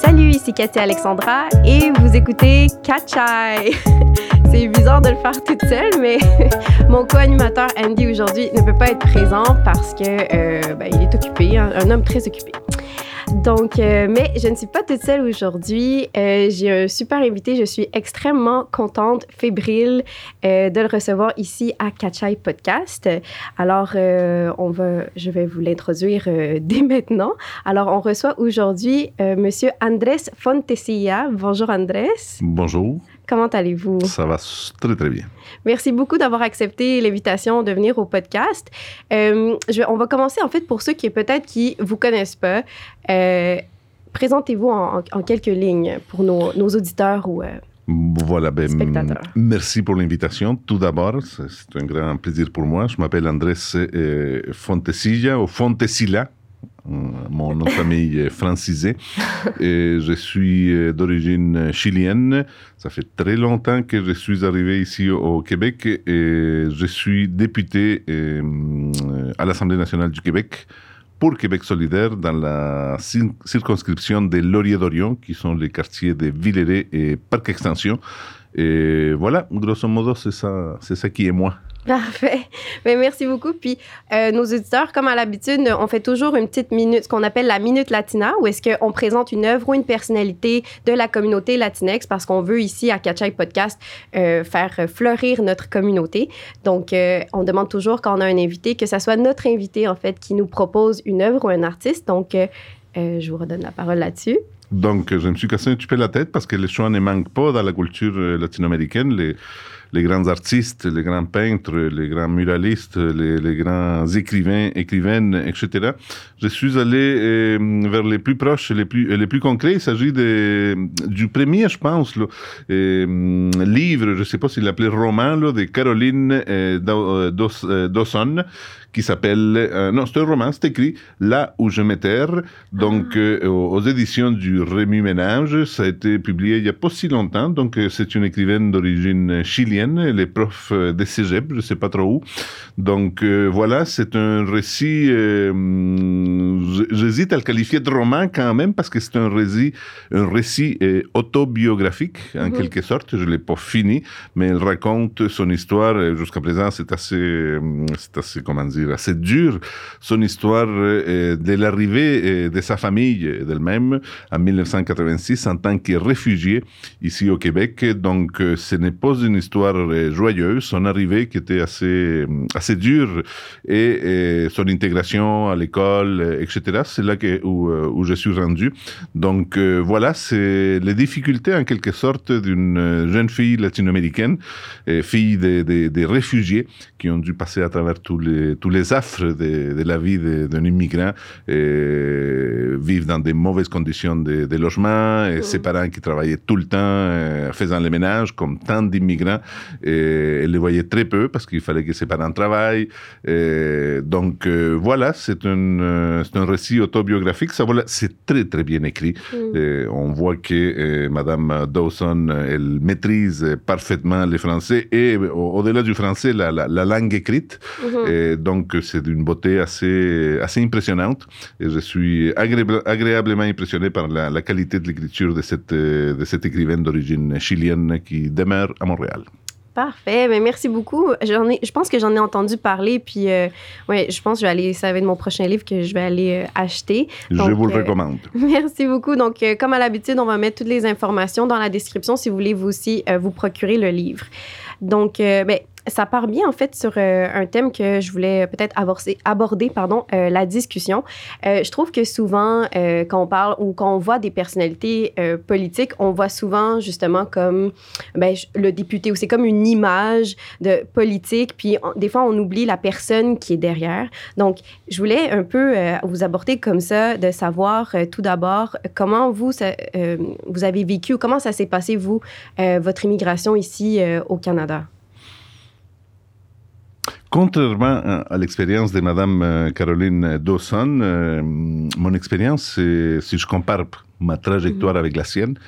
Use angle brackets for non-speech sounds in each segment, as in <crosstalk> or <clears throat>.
Salut, ici Katia Alexandra et vous écoutez Catchai. <laughs> C'est bizarre de le faire toute seule, mais <laughs> mon co-animateur Andy aujourd'hui ne peut pas être présent parce que euh, ben, il est occupé, un homme très occupé. Donc, euh, mais je ne suis pas toute seule aujourd'hui. Euh, j'ai un super invité. Je suis extrêmement contente, fébrile euh, de le recevoir ici à Kachai Podcast. Alors, on va, je vais vous l'introduire <laughs> dès maintenant. Alors, on reçoit aujourd'hui Monsieur Andrés Fontesilla. Bonjour Andrés. Bonjour. Comment allez-vous? Ça va très, très bien. Merci beaucoup d'avoir accepté l'invitation de venir au podcast. Euh, je, on va commencer, en fait, pour ceux qui peut-être qui vous connaissent pas. Euh, présentez-vous en, quelques lignes pour nos, nos auditeurs ou euh, voilà, ben, merci pour l'invitation. Tout d'abord, c'est un grand plaisir pour moi. Je m'appelle Andrés Fontesilla ou Fontesilla mon nom de famille est francisé. Et je suis euh, d'origine chilienne. Ça fait très longtemps que je suis arrivé ici au Québec et je suis député euh, à l'Assemblée nationale du Québec pour Québec solidaire dans la circonscription de Laurier-Dorion, qui sont les quartiers de Villeray et Parc Extension. Voilà, grosso modo, c'est ça, c'est ça qui est moi. Parfait. Mais merci beaucoup. Puis, euh, nos auditeurs, comme à l'habitude, on fait toujours une petite minute, ce qu'on appelle la minute latina, où est-ce qu'on présente une œuvre ou une personnalité de la communauté latinex, parce qu'on veut ici à Catchay Podcast euh, faire fleurir notre communauté. Donc, euh, on demande toujours quand on a un invité que ça soit notre invité, en fait, qui nous propose une œuvre ou un artiste. Donc, je vous redonne la parole là-dessus. Donc, je me suis cassé un petit peu la tête parce que les choix ne manquent pas dans la culture latino-américaine. Les grands artistes, les grands peintres, les grands muralistes, les, grands écrivains, écrivaines, etc. Je suis allé euh, vers les plus proches, les plus, les plus concrets. Il s'agit du premier, je pense, euh, livre, je ne sais pas s'il l'appelait roman, de Caroline euh, Dawson, qui s'appelle, euh, non, c'est un roman, c'est écrit Là où je m'éterre, donc ah. euh, aux éditions du Rému Ménage. Ça a été publié il n'y a pas si longtemps, donc euh, c'est une écrivaine d'origine chilienne, elle est prof de cégep, je ne sais pas trop où. Donc voilà, c'est un récit, j'hésite à le qualifier de roman quand même, parce que c'est un récit, un récit autobiographique, en quelque sorte. Je ne l'ai pas fini, mais elle raconte son histoire. Jusqu'à présent, c'est assez, c'est assez, comment dire, assez dur, son histoire euh, de l'arrivée euh, de sa famille d'elle-même en 1986 en tant que réfugié ici au Québec. Donc, euh, ce n'est pas une histoire joyeuse. Son arrivée qui était assez, assez dure et, son intégration à l'école, etc. C'est là que, où, où, je suis rendu. Donc, voilà, c'est les difficultés en quelque sorte d'une jeune fille latino-américaine, fille des de, réfugiés qui ont dû passer à travers tous les, tous les affres de, la vie d'un immigrant, et vivre dans des mauvaises conditions de, logement, et ses parents qui travaillaient tout le temps euh, faisant les ménages, comme tant d'immigrants, elle les voyait très peu parce qu'il fallait que ses parents travaillent. donc euh, voilà, c'est un, euh, un récit autobiographique. Ça, voilà, c'est très très bien écrit. Mm. on voit que Madame Dawson, elle maîtrise parfaitement le français et au-delà du français, la, la, langue écrite. Mm-hmm. et donc c'est d'une beauté assez, assez impressionnante. Et je suis agréablement impressionné par la, la qualité de l'écriture de cette, de cette écrivaine d'origine chilienne qui demeure à Montréal. Parfait. Mais merci beaucoup. J'en ai, je pense que j'en ai entendu parler. Puis, euh, ouais, je pense que je vais aller. Ça va être mon prochain livre que je vais aller euh, acheter. je vous le euh, recommande. <laughs> Merci beaucoup. Donc, comme à l'habitude, on va mettre toutes les informations dans la description si vous voulez vous aussi vous procurer le livre. Donc, ben, ça part bien en fait sur euh, un thème que je voulais peut-être aborder, pardon, euh, la discussion. Euh, je trouve que souvent, quand on parle ou quand on voit des personnalités politiques, on voit souvent justement comme ben, le député ou c'est comme une image de politique, puis des fois on oublie la personne qui est derrière. Donc, je voulais un peu vous aborder comme ça, de savoir tout d'abord comment vous, vous avez vécu ou comment ça s'est passé, vous, votre immigration ici au Canada? Contrairement à l'expérience de Madame euh, Caroline Dawson, euh, mon expérience, si je compare ma trajectoire mhm. avec la sienne,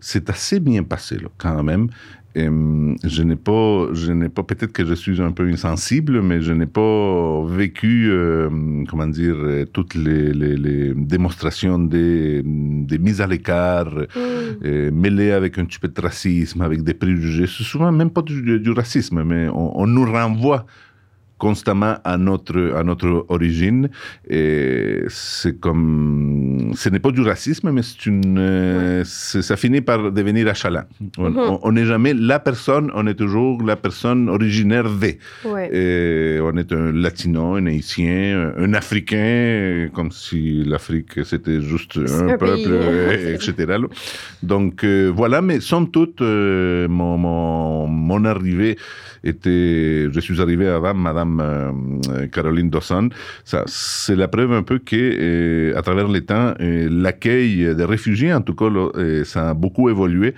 c'est assez bien passé quand même. Et, je n'ai pas, je n'ai pas, peut-être que je suis un peu insensible, mais je n'ai pas vécu, euh, comment dire, toutes les, les, démonstrations des, des, mises à l'écart, mm. mêlées avec un petit peu de racisme, avec des préjugés. C'est souvent même pas du, du racisme, mais on, on nous renvoie constamment à notre, à notre origine. Et c'est comme. Ce n'est pas du racisme, mais c'est une. Ça finit par devenir achalant. Mm-hmm. On n'est jamais la personne, on est toujours la personne originaire de. Et on est un latino, un haïtien, un africain, comme si l'Afrique c'était juste un, peuple, <laughs> etc. Donc euh, voilà, mais somme toute, euh, mon, mon, mon arrivée était. Je suis arrivé avant Madame euh, Caroline Dawson, ça, c'est la preuve un peu que euh, à travers les temps, euh, l'accueil des réfugiés, en tout cas, ça a beaucoup évolué.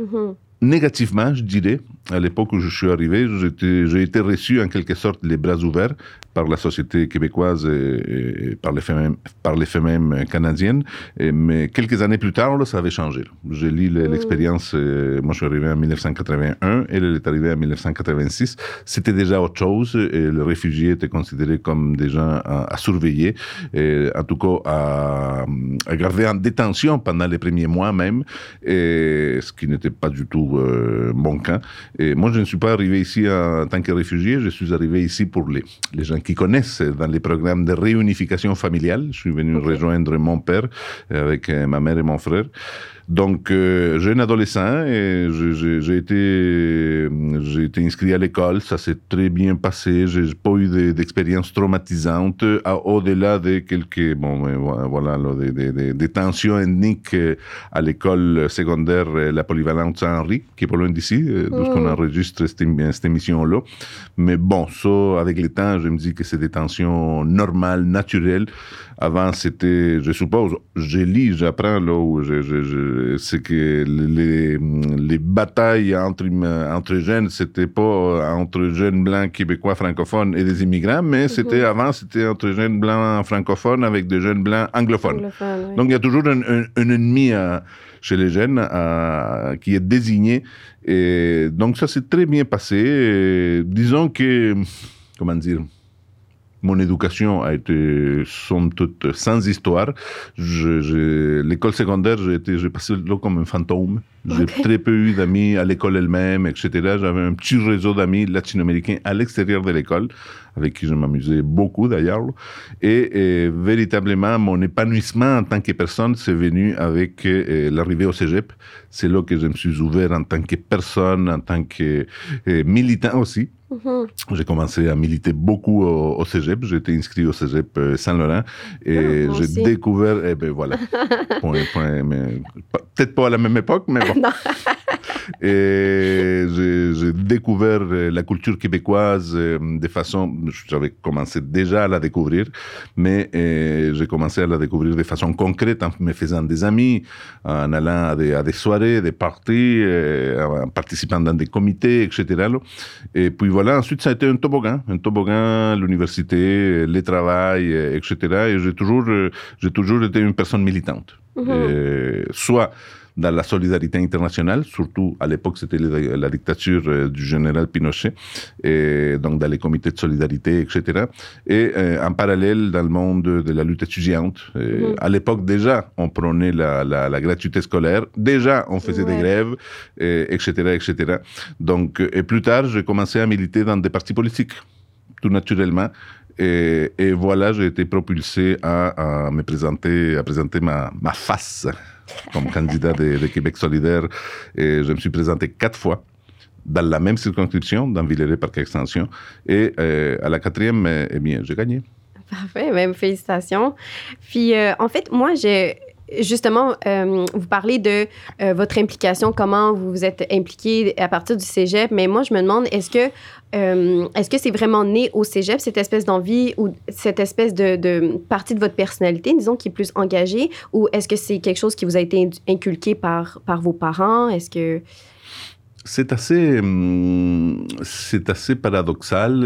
Mm-hmm négativement, je dirais. À l'époque où je suis arrivé, j'ai été reçu en quelque sorte les bras ouverts par la société québécoise et, par, les femmes, par les femmes canadiennes. Et, mais quelques années plus tard, là, ça avait changé. J'ai lu mm. l'expérience. Euh, moi, je suis arrivé en 1981 et elle est arrivée en 1986. C'était déjà autre chose et les réfugiés étaient considérés comme des gens à, surveiller, et en tout cas à, à, garder en détention pendant les premiers mois même, et ce qui n'était pas du tout euh, mon cas. Et moi, je ne suis pas arrivé ici en tant que réfugié, je suis arrivé ici pour les, les gens qui connaissent dans les programmes de réunification familiale. Je suis venu rejoindre mon père avec euh, ma mère et mon frère. Donc, euh, jeune adolescent, et j'ai été, j'ai été inscrit à l'école. Ça s'est très bien passé. J'ai pas eu d'expérience traumatisante au-delà de quelques, bon, voilà, des, tensions ethniques euh, à l'école secondaire, euh, la polyvalente Saint-Henri, qui est pas loin d'ici, d'où qu'on mm. enregistre cette, cette émission-là. Mais bon, ça, avec le temps, je me dis que c'est des tensions normales, naturelles. Avant, c'était, je suppose, je lis, j'apprends là où je, je, c'est que les, les batailles entre, entre jeunes, c'était pas entre jeunes blancs québécois francophones et des immigrants, mais c'était avant, c'était entre jeunes blancs francophones avec des jeunes blancs anglophones. Donc il y a toujours un, un, ennemi chez les jeunes qui est désigné. Et donc ça s'est très bien passé. disons que, comment dire, mon éducation a été, somme toute, sans histoire. L'école secondaire, j'ai passé là comme un fantôme. J'ai très peu eu d'amis à l'école elle-même, etc. J'avais un petit réseau d'amis latino-américains à l'extérieur de l'école, avec qui je m'amusais beaucoup d'ailleurs. Et, véritablement, mon épanouissement en tant que personne, c'est venu avec euh, l'arrivée au cégep. C'est là que je me suis ouvert en tant que personne, en tant que euh, militant aussi. Mhm. J'ai commencé à militer beaucoup au, cégep. J'ai été inscrit au cégep euh, Saint-Laurent et ah, j'ai découvert, eh ben voilà, <laughs> peut-être pas à la même époque, mais bon. <laughs> <laughs> et j'ai découvert euh, la culture québécoise euh, de façon, j'avais commencé déjà à la découvrir, mais j'ai commencé à la découvrir de façon concrète en me faisant des amis, en allant à des, à des soirées, des parties, en participant dans des comités, etc. Et puis voilà, ensuite, ça a été un toboggan, un toboggan, l'université, les travail, etc. Et j'ai toujours, j'ai toujours été une personne militante. Mhm. soit dans la solidarité internationale, surtout à l'époque c'était la, dictature euh, du général Pinochet, et donc dans les comités de solidarité, etc. Et euh, en parallèle dans le monde de la lutte étudiante. Mhm. À l'époque déjà, on prenait la, la, gratuité scolaire, déjà on faisait des grèves, etc., etc. Donc, et plus tard, j'ai commencé à militer dans des partis politiques, tout naturellement. Et, voilà, j'ai été propulsé à, me présenter, à présenter ma, face comme candidat de, Québec solidaire. Et je me suis présenté quatre fois dans la même circonscription, dans Villeray par extension. Et euh, à la quatrième, eh bien, j'ai gagné. Parfait, même félicitations. Puis, euh, en fait, moi, j'ai justement, euh, vous parlez de votre implication, comment vous vous êtes impliqué à partir du cégep, mais moi, je me demande, est-ce que euh, est-ce que c'est vraiment né au cégep, cette espèce d'envie ou cette espèce de, partie de votre personnalité, disons, qui est plus engagée, ou est-ce que c'est quelque chose qui vous a été inculqué par, par vos parents? Est-ce que... c'est assez, hum, c'est assez paradoxal.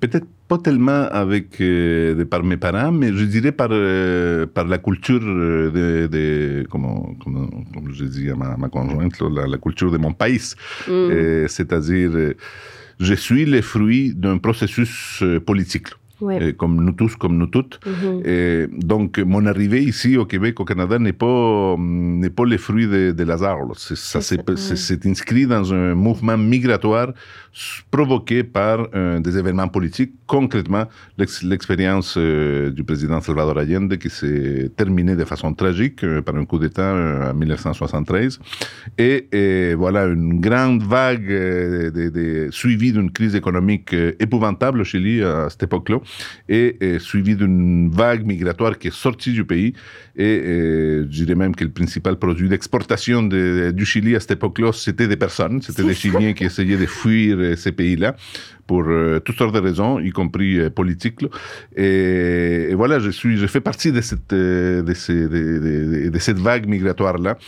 Peut-être pas tellement avec euh, par mes parents, mais je dirais par euh, par la culture de, de comme, comme, comme je dis à ma, ma conjointe, la, la, culture de mon pays. Mm. C'est-à-dire, je suis le fruit d'un processus politique comme nous tous, comme nous toutes. Mhm. et donc, mon arrivée ici au Québec, au Canada, n'est pas, n'est pas le fruit de, de hasard. Ça s'est inscrit dans un mouvement migratoire provoqué par euh, des événements politiques, concrètement l'expérience euh, du président Salvador Allende qui s'est terminée de façon tragique euh, par un coup d'État en 1973. Et, voilà, une grande vague de, suivie d'une crise économique épouvantable au Chili à cette époque-là et, suivi d'une vague migratoire qui est sortie du pays. Et, je dirais même que le principal produit d'exportation du Chili à cette époque-là, c'était des personnes, c'était des Chiliens qui essayaient de fuir euh, ces pays-là pour euh, toutes sortes de raisons, y compris euh, politiques. Et, voilà, je suis, je fais partie de cette, de, de cette vague migratoire-là.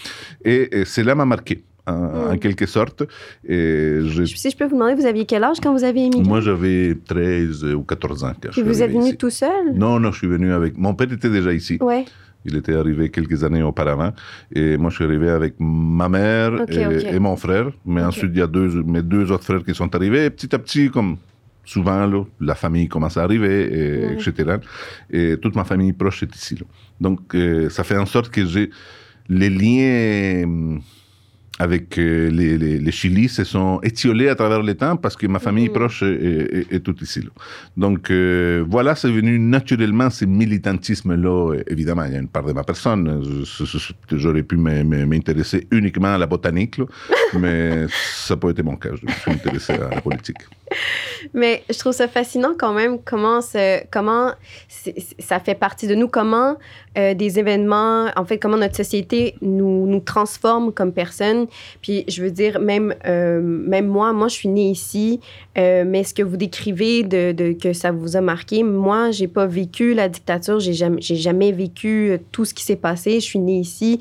Et, cela m'a marqué en, quelque sorte. Et je... Si je peux vous demander, vous aviez quel âge quand vous avez émigré? Moi, j'avais 13 ou 14 ans. Et vous êtes venu tout seul? Non, non, je suis venu avec... Mon père était déjà ici. Ouais. Il était arrivé quelques années auparavant. Et moi, je suis arrivé avec ma mère et, mon frère. Mais ensuite, il y a deux, mes deux autres frères qui sont arrivés. Et petit à petit, comme souvent, là, la famille commence à arriver, et, etc. Et toute ma famille proche est ici. Là. Donc, euh, ça fait en sorte que j'ai les liens avec euh, les, les, les, Chili se sont étiolés à travers le temps parce que ma famille mhm. proche est, est, tout ici. Donc euh, voilà, c'est venu naturellement ce militantisme-là. Évidemment, il y a une part de ma personne. J'aurais pu m'intéresser uniquement à la botanique, <laughs> mais ça n'a pas été mon cas. Je me suis intéressé à la politique. <laughs> Mais je trouve ça fascinant quand même comment, comment ça fait partie de nous, comment euh, des événements, en fait, comment notre société nous, nous transforme comme personnes. Puis je veux dire, même, euh, même moi, moi, je suis née ici, euh, mais ce que vous décrivez de, de, que ça vous a marqué, moi, j'ai pas vécu la dictature, j'ai jamais, jamais vécu tout ce qui s'est passé. Je suis née ici.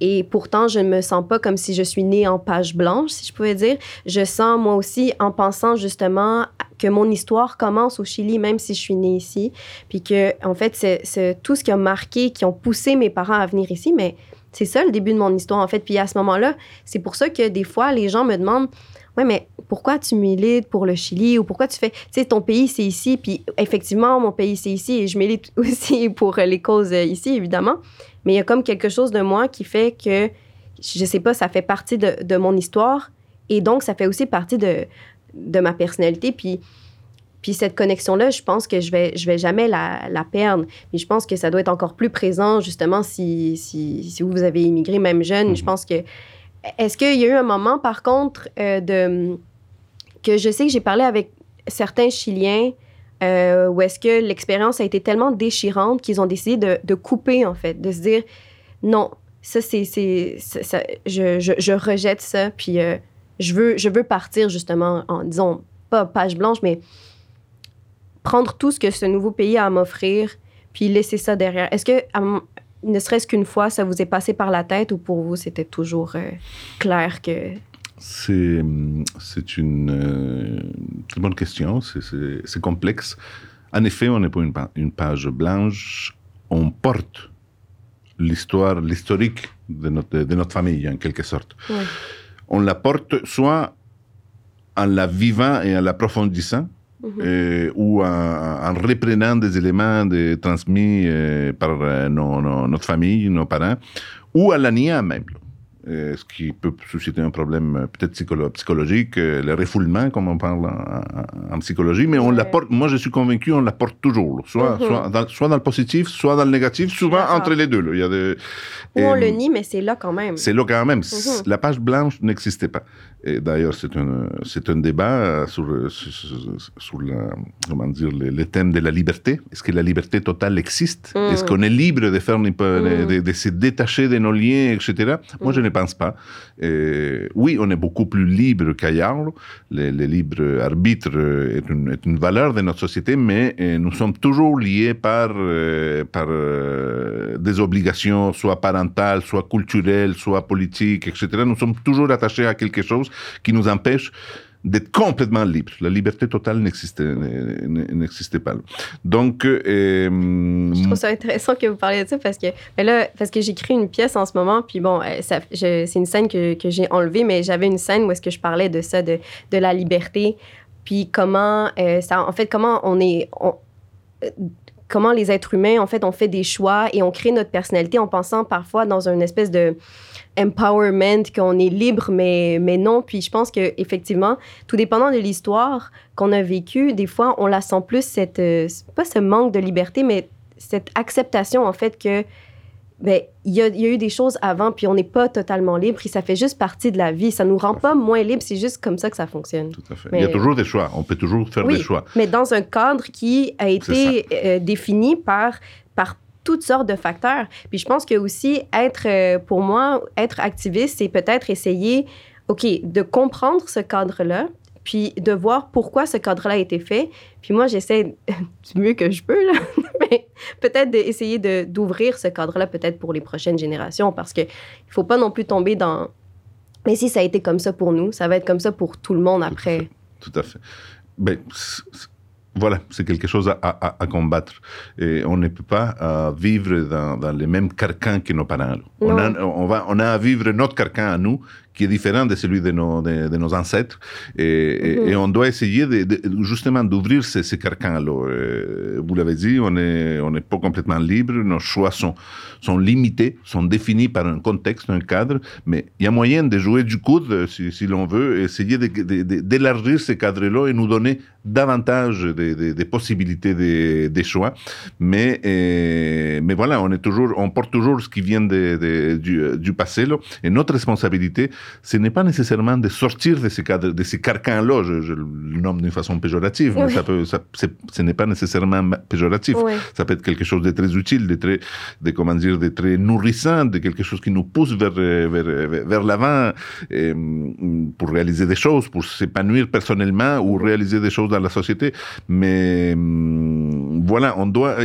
Et pourtant, je ne me sens pas comme si je suis née en page blanche, si je pouvais dire. Je sens, moi aussi, en pensant justement que mon histoire commence au Chili, même si je suis née ici. Puis que, en fait, c'est tout ce qui a marqué, qui ont poussé mes parents à venir ici. Mais c'est ça le début de mon histoire, en fait. Puis à ce moment-là, c'est pour ça que des fois, les gens me demandent Ouais, mais pourquoi tu milites pour le Chili ou pourquoi tu fais. Tu sais, ton pays, c'est ici. Puis effectivement, mon pays, c'est ici. Et je milite <laughs> aussi pour les causes ici, évidemment mais il y a comme quelque chose de moi qui fait que, je sais pas, ça fait partie de, mon histoire et donc ça fait aussi partie de, de ma personnalité. Puis, puis cette connexion-là, je pense que je vais, je vais jamais la, la, perdre. Mais je pense que ça doit être encore plus présent, justement, si, si, si vous avez immigré même jeune. Je mhm. pense que. Est-ce qu'il y a eu un moment, par contre, euh, de, que je sais que j'ai parlé avec certains Chiliens euh, ou est-ce que l'expérience a été tellement déchirante qu'ils ont décidé de, couper, en fait, de se dire non, ça, c'est. Je, je, je, rejette ça, puis euh, je, veux, je veux partir, justement, en disant, pas page blanche, mais prendre tout ce que ce nouveau pays a à m'offrir, puis laisser ça derrière. Est-ce que, ne serait-ce qu'une fois, ça vous est passé par la tête ou pour vous, c'était toujours euh, clair que c'est, c'est une euh, très bonne question, c'est, complexe. En effet, on n'est pas une, page blanche, on porte l'histoire, l'historique de notre, de notre famille, en quelque sorte. On la porte soit en la vivant et en l'approfondissant, euh, ou en, reprenant des éléments de, transmis euh, par notre famille, nos parents, ou en la niant même. Euh, ce qui peut susciter un problème euh, peut-être psychologique, euh, le refoulement, comme on parle en, psychologie, mais on l'apporte, moi je suis convaincu, on l'apporte toujours, soit, mm-hmm. soit, dans, soit, dans, le positif, soit dans le négatif, souvent entre les deux. Là. Il y a des, Ou on le nie, mais c'est là quand même. C'est là quand même. Mm-hmm. La page blanche n'existait pas. Et d'ailleurs, c'est un, c'est un débat sur, sur, la, comment dire, le, thème de la liberté. Est-ce que la liberté totale existe? Est-ce mm. qu'on est libre de, faire, de, de, se détacher de nos liens, etc. Moi, je n'ai pense pas. oui, on est beaucoup plus libre qu'ailleurs. Le, libre arbitre est une, est une, valeur de notre société, mais nous sommes toujours liés par, par des obligations, soit parentales, soit culturelles, soit politiques, etc. Nous sommes toujours attachés à quelque chose qui nous empêche d'être complètement libre. La liberté totale n'existait, pas. Donc, euh, je trouve ça intéressant que vous parliez de ça parce que, ben là, parce que j'écris une pièce en ce moment, puis bon, euh, c'est une scène que, que j'ai enlevée, mais j'avais une scène où est-ce que je parlais de ça, de, de la liberté, puis comment euh, ça, en fait, comment on est, comment les êtres humains, en fait, on fait des choix et on crée notre personnalité en pensant parfois dans une espèce de empowerment, qu'on est libre, mais, mais non. Puis je pense que effectivement, tout dépendant de l'histoire qu'on a vécue, des fois, on la sent plus cette, euh, pas ce manque de liberté, mais cette acceptation, en fait, que ben, il y a, y a, eu des choses avant, puis on n'est pas totalement libre, puis ça fait juste partie de la vie. Ça nous rend pas moins libre, c'est juste comme ça que ça fonctionne. Tout à fait. il y a toujours des choix, on peut toujours faire des choix. Mais dans un cadre qui a été euh, défini par, par toutes sortes de facteurs. Puis je pense que aussi être, euh, pour moi, être activiste, c'est peut-être essayer, OK, de comprendre ce cadre-là, puis de voir pourquoi ce cadre-là a été fait. Puis moi, j'essaie <laughs> du mieux que je peux, là, <laughs> mais peut-être d'essayer d'ouvrir ce cadre-là peut-être pour les prochaines générations, parce qu'il ne faut pas non plus tomber dans... Mais si ça a été comme ça pour nous, ça va être comme ça pour tout le monde après. Tout à fait. Ben, voilà, c'est quelque chose à, combattre. Et on ne peut pas euh, vivre dans, les mêmes carcans que nos parents. On a, on, va, on a à vivre notre carcan à nous, qui est différent de celui de nos, de, nos ancêtres. Et, et, on doit essayer de, justement d'ouvrir ces, ces carcans-là. Vous l'avez dit, on n'est on est pas complètement libre, nos choix sont, sont limités, sont définis par un contexte, un cadre, mais il y a moyen de jouer du coude, si, si l'on veut, essayer d'élargir ces cadres-là et nous donner davantage des, possibilités des, choix. Mais, mais voilà, on, est toujours, on porte toujours ce qui vient de, du, du passé. Là, et notre responsabilité, ce n'est pas nécessairement de sortir de ces, cadres, de ces carcans-là, je, le nomme d'une façon péjorative, mais ça peut, ça, ce n'est pas nécessairement péjoratif. Ça peut être quelque chose de très utile, de très, de, comment dire, de très nourrissant, de quelque chose qui nous pousse vers, vers, vers l'avant pour réaliser des choses, pour s'épanouir personnellement ou réaliser des choses dans la société. Mais voilà, on doit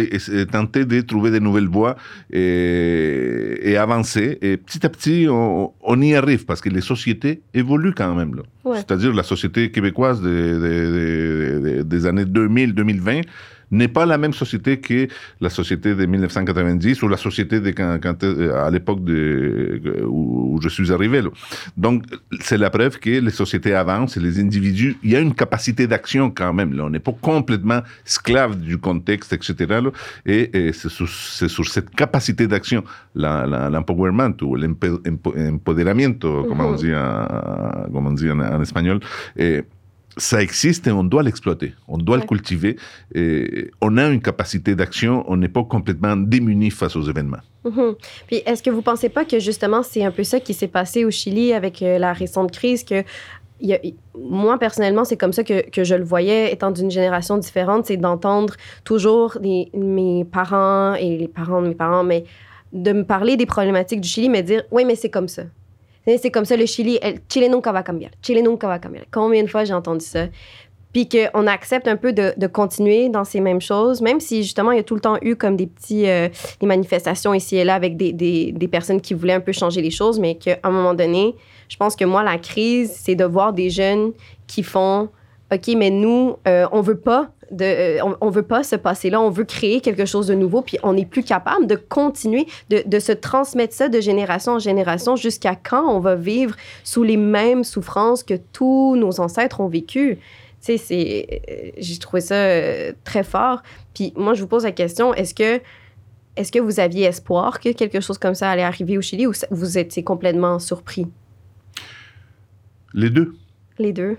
tenter de trouver de nouvelles voies et, et avancer. Et petit à petit, on, on y arrive parce que les sociétés évoluent quand même. C'est-à-dire la société québécoise des années 2000-2020 n'est pas la même société que la société de 1990 ou la société de quand, euh, à l'époque où, je suis arrivé. Donc, c'est la preuve que les sociétés avancent et les individus, il y a une capacité d'action quand même. Là. On n'est pas complètement esclave du contexte, etc. Et, c'est sur, cette capacité d'action, l'empowerment ou l'empoderamiento, comme on dit en, comme on dit en, espagnol, et, ça existe et on doit l'exploiter, on doit le cultiver. Et on a une capacité d'action, on n'est pas complètement démuni face aux événements. Mhm. Puis est-ce que vous ne pensez pas que justement c'est un peu ça qui s'est passé au Chili avec euh, la récente crise que moi, personnellement, c'est comme ça que, que, je le voyais, étant d'une génération différente, c'est d'entendre toujours mes parents et les parents de mes parents, mais de me parler des problématiques du Chili, mais dire, oui, mais c'est comme ça. C'est comme ça, le Chili, Chile nunca va cambiar. Chile nunca va cambiar. Combien de fois j'ai entendu ça? Puis qu'on accepte un peu de, de, continuer dans ces mêmes choses, même si justement il y a tout le temps eu comme des petits euh, des manifestations ici et là avec des, des, des, personnes qui voulaient un peu changer les choses, mais qu'à un moment donné, je pense que moi, la crise, c'est de voir des jeunes qui font OK, mais nous, euh, on veut pas de, euh, on, veut pas se passer là, on veut créer quelque chose de nouveau, puis on n'est plus capable de continuer de, de, se transmettre ça de génération en génération jusqu'à quand on va vivre sous les mêmes souffrances que tous nos ancêtres ont vécues. Tu sais, c'est, euh, j'ai trouvé ça euh, très fort. Puis moi, je vous pose la question, est-ce que, est-ce que vous aviez espoir que quelque chose comme ça allait arriver au Chili ou vous étiez complètement surpris? Les deux. Les deux.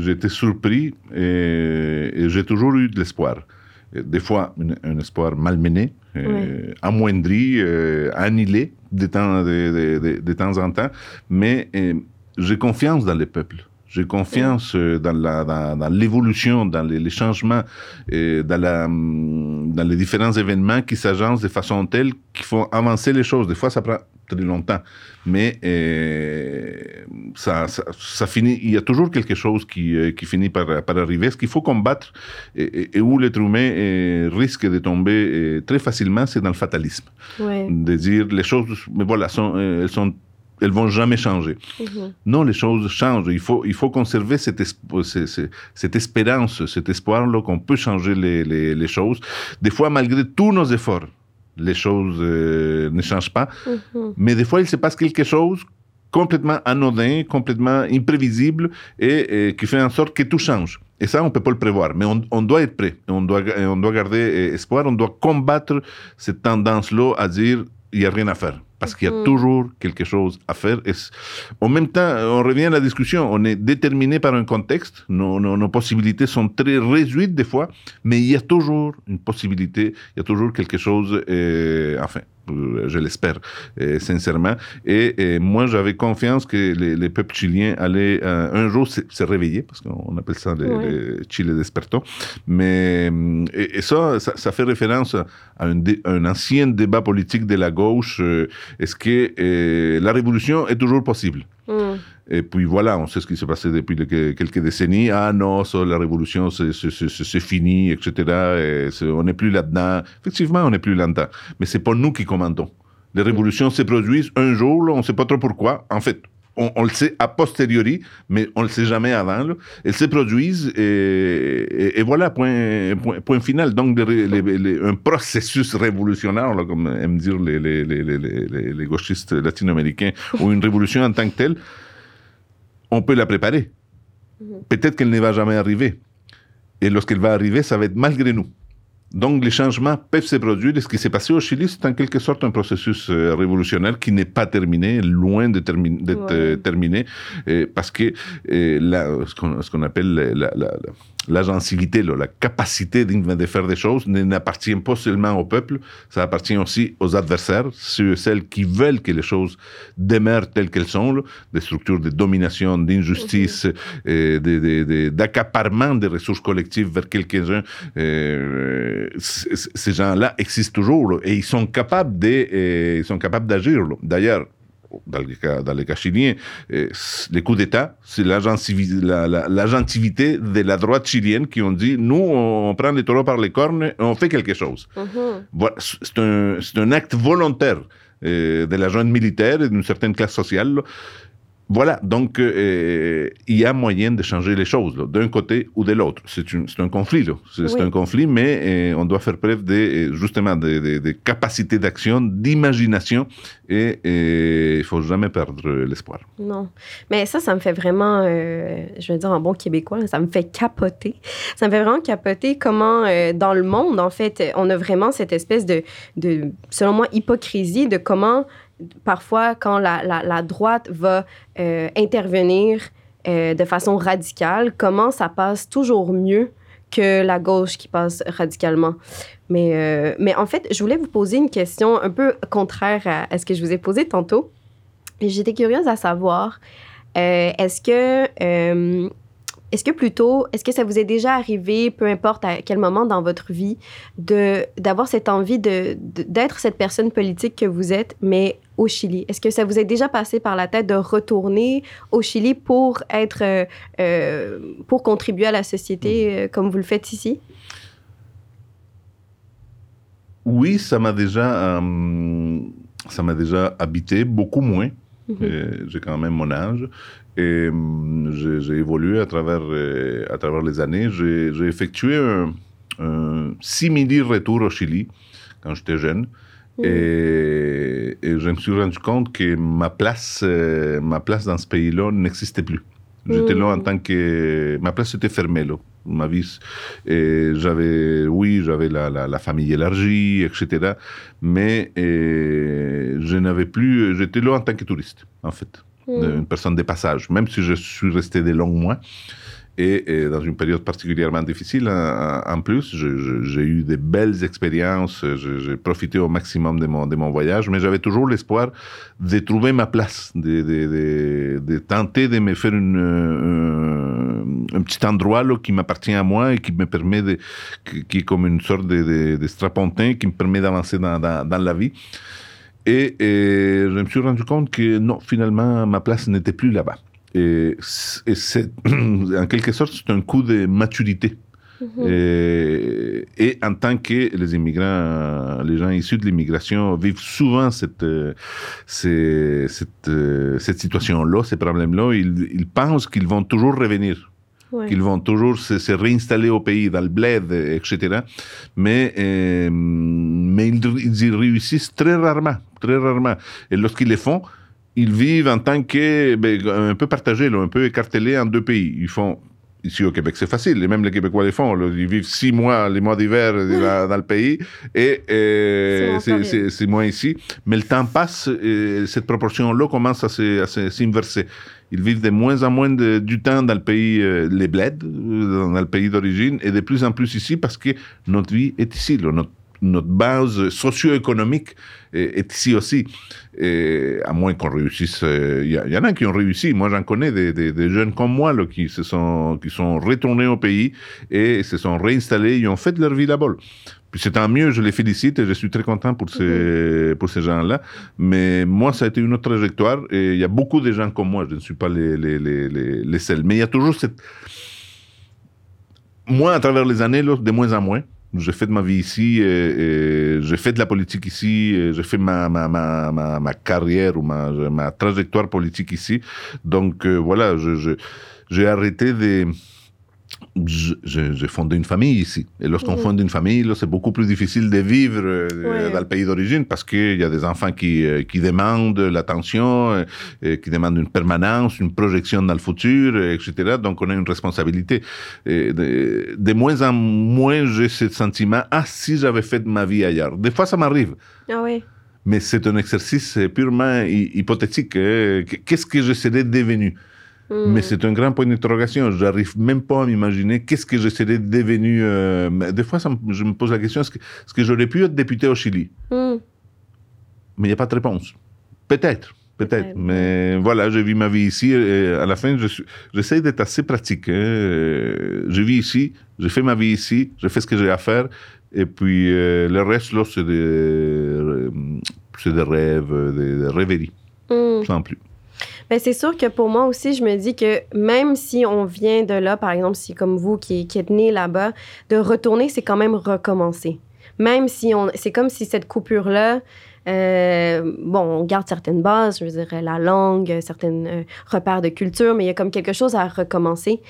J'ai été surpris et, j'ai toujours eu de l'espoir. Des fois, un, espoir malmené, euh, amoindri, euh, annihilé de temps, de, de, temps, en temps, mais euh, j'ai confiance dans les peuples. J'ai confiance dans, l'évolution, dans, les, les, changements, dans, la, dans les différents événements qui s'agencent de façon telle qu'ils font avancer les choses. Des fois, ça prend très longtemps. Mais euh, ça, ça, finit, il y a toujours quelque chose qui, euh, qui finit par, par arriver. Ce qu'il faut combattre et, où l'être humain euh, risque de tomber très facilement, c'est dans le fatalisme. De dire les choses, mais voilà, sont, elles sont elles vont jamais changer. Mhm. Non, les choses changent. Il faut, il faut conserver cette, cette, espérance, cet espoir qu'on peut changer les, les, les, choses. Des fois, malgré tous nos efforts, les choses euh, ne changent pas. Mhm. Mais des fois, il se passe quelque chose complètement anodin, complètement imprévisible et, qui fait en sorte que tout change. Et ça, on ne peut pas le prévoir, mais on, on doit être prêt. On doit, on doit garder euh, espoir, on doit combattre cette tendance-là à dire il n'y a rien à faire parce qu'il y a toujours quelque chose à faire. Et en même temps, on revient à la discussion, on est déterminé par un contexte, nos, nos, possibilités sont très réduites des fois, mais il y a toujours une possibilité, il y a toujours quelque chose, euh, enfin, euh, je l'espère euh, sincèrement. Et, moi, j'avais confiance que les, peuples chiliens allaient un jour se, réveiller, parce qu'on appelle ça le Chile desperto. Mais et, ça, ça, fait référence à un, un, ancien débat politique de la gauche. Est-ce que la révolution est toujours possible? Mm. Et puis voilà, on sait ce qui s'est passé depuis quelques décennies. Ah non, la révolution, c'est fini, etc. on n'est plus là-dedans. Effectivement, on n'est plus là-dedans. Mais c'est pas nous qui commandons. Les révolutions se produisent un jour, on ne sait pas trop pourquoi. En fait, on, le sait a posteriori, mais on le sait jamais avant. Elles se produisent et, voilà, point, point, final. Donc, un processus révolutionnaire, comme aiment dire les, gauchistes latino-américains, ou une révolution en tant que telle, on peut la préparer. Mhm. Peut-être qu'elle ne va jamais arriver. Et lorsqu'elle va arriver, ça va être malgré nous. Donc les changements peuvent se produire. Et ce qui s'est passé au Chili, c'est en quelque sorte un processus euh, révolutionnaire qui n'est pas terminé, loin d'être euh, terminé, parce que ce qu'on appelle la, l'agencivité, la capacité de faire des choses n'appartient pas seulement au peuple, ça appartient aussi aux adversaires, ceux et celles qui veulent que les choses demeurent telles qu'elles sont, des structures de domination, d'injustice, mhm. d'accaparement des ressources collectives vers quelques-uns. Euh, ces gens-là existent toujours et ils sont capables de, ils sont capables d'agir. D'ailleurs, dans les cas, dans cas eh, les coups d'État, c'est l'agentivité de la droite chilienne qui ont dit nous, on, prend les taureaux par les cornes et on fait quelque chose. Mhm. c'est un, un, acte volontaire eh, de la junte militaire et d'une certaine classe sociale voilà, donc euh, il y a moyen de changer les choses d'un côté ou de l'autre. C'est un conflit, c'est un conflit, mais euh, on doit faire preuve de, euh, justement de, de, capacité d'action, d'imagination, et il faut jamais perdre l'espoir. Non, mais ça, ça me fait vraiment, je veux dire en bon québécois, ça me fait capoter. Ça me fait vraiment capoter comment dans le monde, en fait, on a vraiment cette espèce de, de selon moi, hypocrisie de comment parfois, quand la, la, droite va euh, intervenir euh, de façon radicale, comment ça passe toujours mieux que la gauche qui passe radicalement? Mais, euh, mais en fait, je voulais vous poser une question un peu contraire à, à ce que je vous ai posé tantôt. J'étais curieuse à savoir, est-ce que est-ce que plutôt, est-ce que ça vous est déjà arrivé, peu importe à quel moment dans votre vie, d'avoir cette envie de d'être cette personne politique que vous êtes, mais au Chili? Est-ce que ça vous est déjà passé par la tête de retourner au Chili pour être, euh, euh, pour contribuer à la société euh, comme vous le faites ici? Oui, ça m'a déjà, ça m'a déjà habité, beaucoup moins. Mhm. J'ai quand même mon âge. Et hum, j'ai évolué à travers, à travers les années. J'ai effectué un, un simili-retour au Chili quand j'étais jeune. Mmh. Et, je me suis rendu compte que ma place, euh, ma place dans ce pays-là n'existait plus. J'étais là en mmh. tant que... Ma place était fermée, là. Ma vie... Et j'avais... Oui, j'avais la, la, famille élargie, etc. Mais je n'avais plus... J'étais là en tant que touriste, en fait. Mm. une personne de passage, même si je suis resté des longs mois. Et, dans une période particulièrement difficile, en, plus, j'ai eu de belles expériences, j'ai profité au maximum de mon, voyage, mais j'avais toujours l'espoir de trouver ma place, de, tenter de me faire une, un, petit endroit qui m'appartient à moi et qui me permet de, qui, est comme une sorte de, strapontin qui me permet d'avancer dans, la vie. Et, je me suis rendu compte que non, finalement, ma place n'était plus là-bas. Et, c'est, <clears throat> en quelque sorte, c'est un coup de maturité. Mhm. Et, en tant que les immigrants, les gens issus de l'immigration vivent souvent cette, cette, cette situation-là, ces problèmes-là, ils, ils pensent qu'ils vont toujours revenir qu'ils vont toujours se, réinstaller au pays, dans le bled, etc. Mais, euh, mais ils, y réussissent très rarement, très rarement. Et lorsqu'ils le font, ils vivent en tant que, ben, un peu partagés, un peu écartelés en deux pays. Ils font Ici au Québec, c'est facile. Et même les Québécois les font. Ils vivent six mois, les mois d'hiver dans, le pays, et c'est six mois ici. Mais le temps passe, et cette proportion-là commence à s'inverser. Ils vivent de moins en moins de, du temps dans le pays, euh, les bleds, euh, dans le pays d'origine, et de plus en plus ici parce que notre vie est ici. notre, notre base socio-économique est, ici aussi. À moins qu'on réussisse, il euh, y, en a qui ont réussi. Moi, j'en connais des, jeunes comme moi qui se sont qui sont retournés au pays et se sont réinstallés, ils ont fait leur vie là-bas. Puis c'est tant mieux, je les félicite et je suis très content pour ces, pour ces gens-là. Mais moi, ça a été une autre trajectoire et il y a beaucoup de gens comme moi, je ne suis pas les, les, les, les seuls. Mais il y a toujours cette. Moi, à travers les années, là, de moins en moins, j'ai fait de ma vie ici, j'ai fait de la politique ici, j'ai fait ma, ma, ma, ma, ma carrière ou ma, ma trajectoire politique ici. Donc euh, voilà, je, j'ai arrêté de j'ai fondé une famille ici. Et lorsqu'on mmh. fonde une famille, c'est beaucoup plus difficile de vivre euh, dans le pays d'origine parce qu'il y a des enfants qui, euh, qui demandent l'attention, euh, qui demandent une permanence, une projection dans le futur, etc. Donc on a une responsabilité. Et de, moins en moins, j'ai ce sentiment, ah, si j'avais fait ma vie ailleurs. Des fois, ça m'arrive. Ah oui. Mais c'est un exercice purement hypothétique. Qu'est-ce que je serais devenu? Mm. Mais c'est un grand point d'interrogation. J'arrive même pas à m'imaginer qu'est-ce que je serais devenu. Euh, des fois, je me pose la question est-ce que, j'aurais pu être député au Chili? Mm. Mais il n'y a pas de réponse. Peut-être. Peut-être, mais voilà, je vis ma vie ici. Et à la fin, j'essaie d'être assez pratique. Hein. Je vis ici, je fais ma vie ici, je fais ce que j'ai à faire, et puis euh, le reste, là, c'est des, des rêves, des, rêveries, mm. sans plus. Ben, c'est sûr que pour moi aussi, je me dis que même si on vient de là, par exemple, si comme vous qui, qui êtes né là-bas, de retourner, c'est quand même recommencer. Même si on. C'est comme si cette coupure-là. Euh, bon, on garde certaines bases, je veux dire, la langue, certains euh, repères de culture, mais il y a comme quelque chose à recommencer.